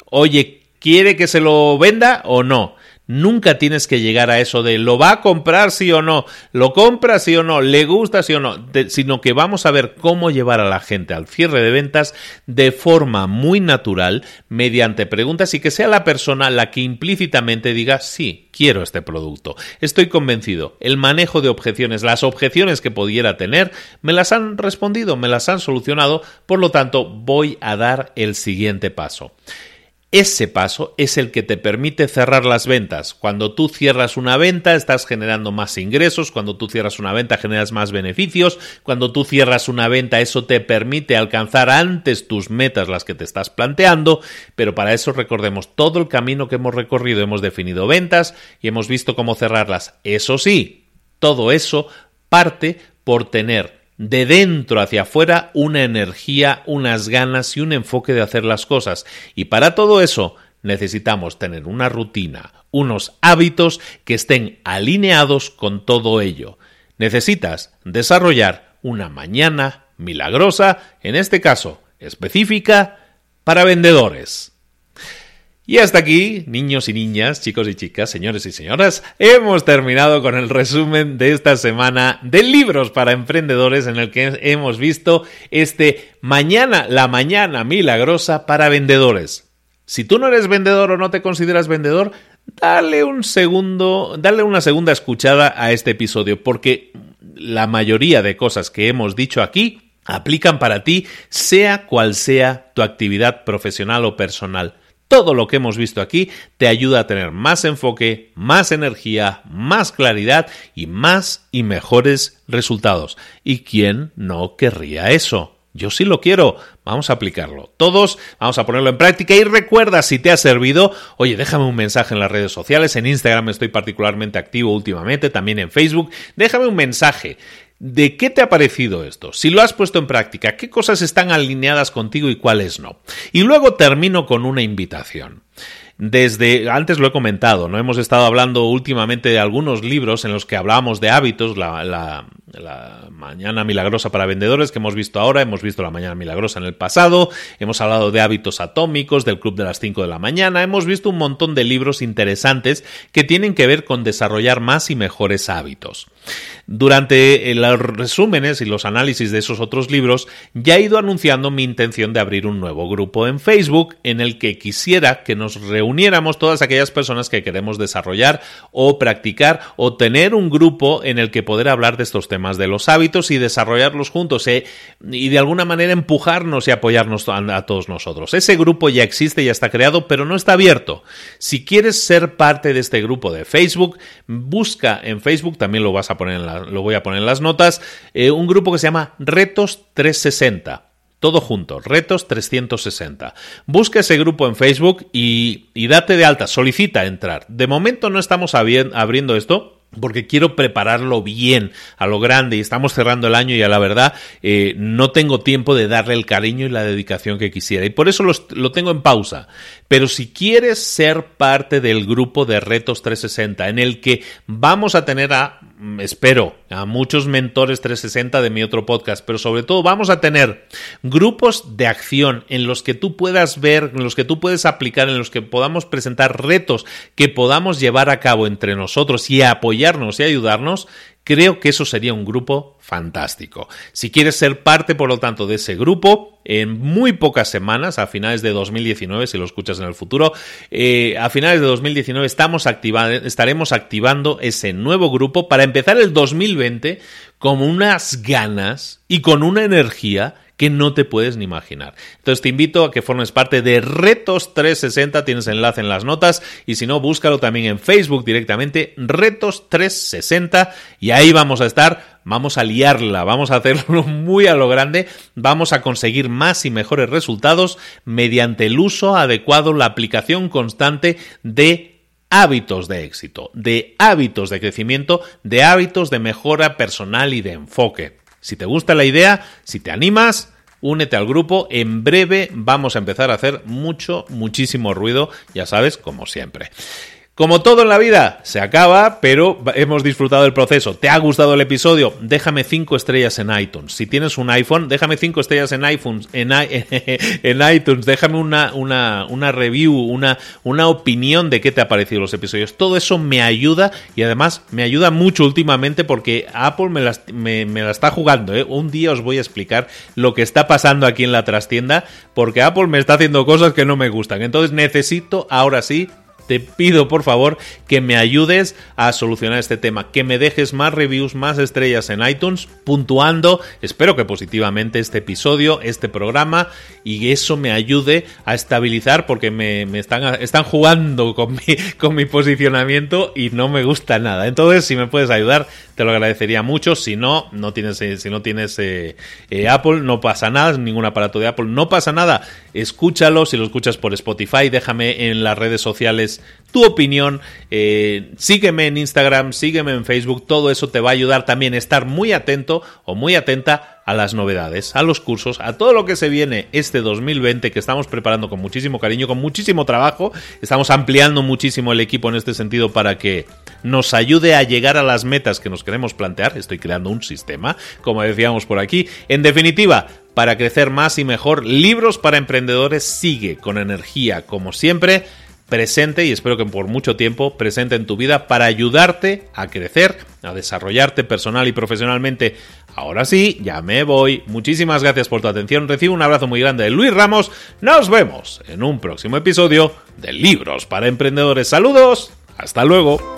oye, ¿quiere que se lo venda o no? Nunca tienes que llegar a eso de lo va a comprar sí o no, lo compra sí o no, le gusta sí o no, sino que vamos a ver cómo llevar a la gente al cierre de ventas de forma muy natural, mediante preguntas y que sea la persona la que implícitamente diga sí, quiero este producto. Estoy convencido. El manejo de objeciones, las objeciones que pudiera tener, me las han respondido, me las han solucionado, por lo tanto voy a dar el siguiente paso. Ese paso es el que te permite cerrar las ventas. Cuando tú cierras una venta estás generando más ingresos, cuando tú cierras una venta generas más beneficios, cuando tú cierras una venta eso te permite alcanzar antes tus metas las que te estás planteando, pero para eso recordemos todo el camino que hemos recorrido, hemos definido ventas y hemos visto cómo cerrarlas. Eso sí, todo eso parte por tener de dentro hacia afuera una energía, unas ganas y un enfoque de hacer las cosas. Y para todo eso necesitamos tener una rutina, unos hábitos que estén alineados con todo ello. Necesitas desarrollar una mañana milagrosa, en este caso específica, para vendedores. Y hasta aquí, niños y niñas, chicos y chicas, señores y señoras, hemos terminado con el resumen de esta semana de libros para emprendedores en el que hemos visto este mañana, la mañana milagrosa para vendedores. Si tú no eres vendedor o no te consideras vendedor, dale un segundo, dale una segunda escuchada a este episodio, porque la mayoría de cosas que hemos dicho aquí aplican para ti, sea cual sea tu actividad profesional o personal todo lo que hemos visto aquí te ayuda a tener más enfoque, más energía, más claridad y más y mejores resultados. ¿Y quién no querría eso? Yo sí lo quiero. Vamos a aplicarlo. Todos vamos a ponerlo en práctica y recuerda si te ha servido, oye, déjame un mensaje en las redes sociales. En Instagram estoy particularmente activo últimamente, también en Facebook. Déjame un mensaje. ¿De qué te ha parecido esto? Si lo has puesto en práctica, ¿qué cosas están alineadas contigo y cuáles no? Y luego termino con una invitación. Desde, antes lo he comentado, ¿no? Hemos estado hablando últimamente de algunos libros en los que hablamos de hábitos, la, la, la, Mañana Milagrosa para Vendedores que hemos visto ahora, hemos visto la Mañana Milagrosa en el pasado, hemos hablado de hábitos atómicos, del Club de las 5 de la mañana, hemos visto un montón de libros interesantes que tienen que ver con desarrollar más y mejores hábitos. Durante eh, los resúmenes y los análisis de esos otros libros, ya he ido anunciando mi intención de abrir un nuevo grupo en Facebook en el que quisiera que nos reuniéramos todas aquellas personas que queremos desarrollar o practicar o tener un grupo en el que poder hablar de estos temas de los hábitos y desarrollarlos juntos eh, y de alguna manera empujarnos y apoyarnos a todos nosotros. Ese grupo ya existe, ya está creado, pero no está abierto. Si quieres ser parte de este grupo de Facebook, busca en Facebook, también lo vas a poner en lo voy a poner en las notas, eh, un grupo que se llama Retos 360. Todo junto, Retos 360. Busca ese grupo en Facebook y, date de alta, solicita entrar. De momento no estamos abriendo esto, porque quiero prepararlo bien a lo grande y estamos cerrando el año y a la verdad eh, no tengo tiempo de darle el cariño y la dedicación que quisiera y por eso lo tengo en pausa. Pero si quieres ser parte del grupo de Retos 360 en el que vamos a tener a, espero, a muchos mentores 360 de mi otro podcast, pero sobre todo vamos a tener grupos de acción en los que tú puedas ver, en los que tú puedes aplicar, en los que podamos presentar retos que podamos llevar a cabo entre nosotros y apoyar y ayudarnos, creo que eso sería un grupo fantástico. Si quieres ser parte, por lo tanto, de ese grupo, en muy pocas semanas, a finales de 2019, si lo escuchas en el futuro, eh, a finales de 2019 estamos estaremos activando ese nuevo grupo para empezar el 2020 con unas ganas y con una energía que no te puedes ni imaginar. Entonces te invito a que formes parte de Retos 360, tienes enlace en las notas. Y si no, búscalo también en Facebook directamente, Retos 360 y ahí vamos a estar, vamos a liarla, vamos a hacerlo muy a lo grande, vamos a conseguir más y mejores resultados mediante el uso adecuado, la aplicación constante de hábitos de éxito, de hábitos de crecimiento, de hábitos de mejora personal y de enfoque. Si te gusta la idea, si te animas, únete al grupo. En breve vamos a empezar a hacer mucho, muchísimo ruido, ya sabes, como siempre. Como todo en la vida, se acaba, pero hemos disfrutado del proceso. ¿Te ha gustado el episodio? Déjame 5 estrellas en iTunes. Si tienes un iPhone, déjame 5 estrellas en, iPhone, en, iTunes. Déjame una, una, una review, una, una opinión de qué te ha parecido los episodios. Todo eso me ayuda y además me ayuda mucho últimamente porque Apple me la, me, la está jugando. ¿eh? Un día os voy a explicar lo que está pasando aquí en la trastienda porque Apple me está haciendo cosas que no me gustan. Entonces necesito ahora sí te pido por favor que me ayudes a solucionar este tema, que me dejes más reviews, más estrellas en iTunes, puntuando, espero que positivamente este episodio, este programa, y eso me ayude a estabilizar porque me, están, jugando con mi, con mi posicionamiento y no me gusta nada. Entonces, si me puedes ayudar, te lo agradecería mucho. Si no, no tienes, eh, si no tienes eh, eh, Apple, no pasa nada, ningún aparato de Apple, no pasa nada. Escúchalo, si lo escuchas por Spotify, déjame en las redes sociales tu opinión. sígueme en Instagram, sígueme en Facebook, todo eso te va a ayudar también a estar muy atento o muy atenta a las novedades, a los cursos, a todo lo que se viene este 2020 que estamos preparando con muchísimo cariño, con muchísimo trabajo. Estamos ampliando muchísimo el equipo en este sentido para que nos ayude a llegar a las metas que nos queremos plantear. Estoy creando un sistema, como decíamos por aquí. En definitiva, para crecer más y mejor, Libros para Emprendedores sigue con energía, como siempre presente y espero que por mucho tiempo presente en tu vida para ayudarte a crecer, a desarrollarte personal y profesionalmente. Ahora sí, ya me voy. Muchísimas gracias por tu atención. Recibo un abrazo muy grande de Luis Ramos. Nos vemos en un próximo episodio de Libros para Emprendedores. Saludos. Hasta luego.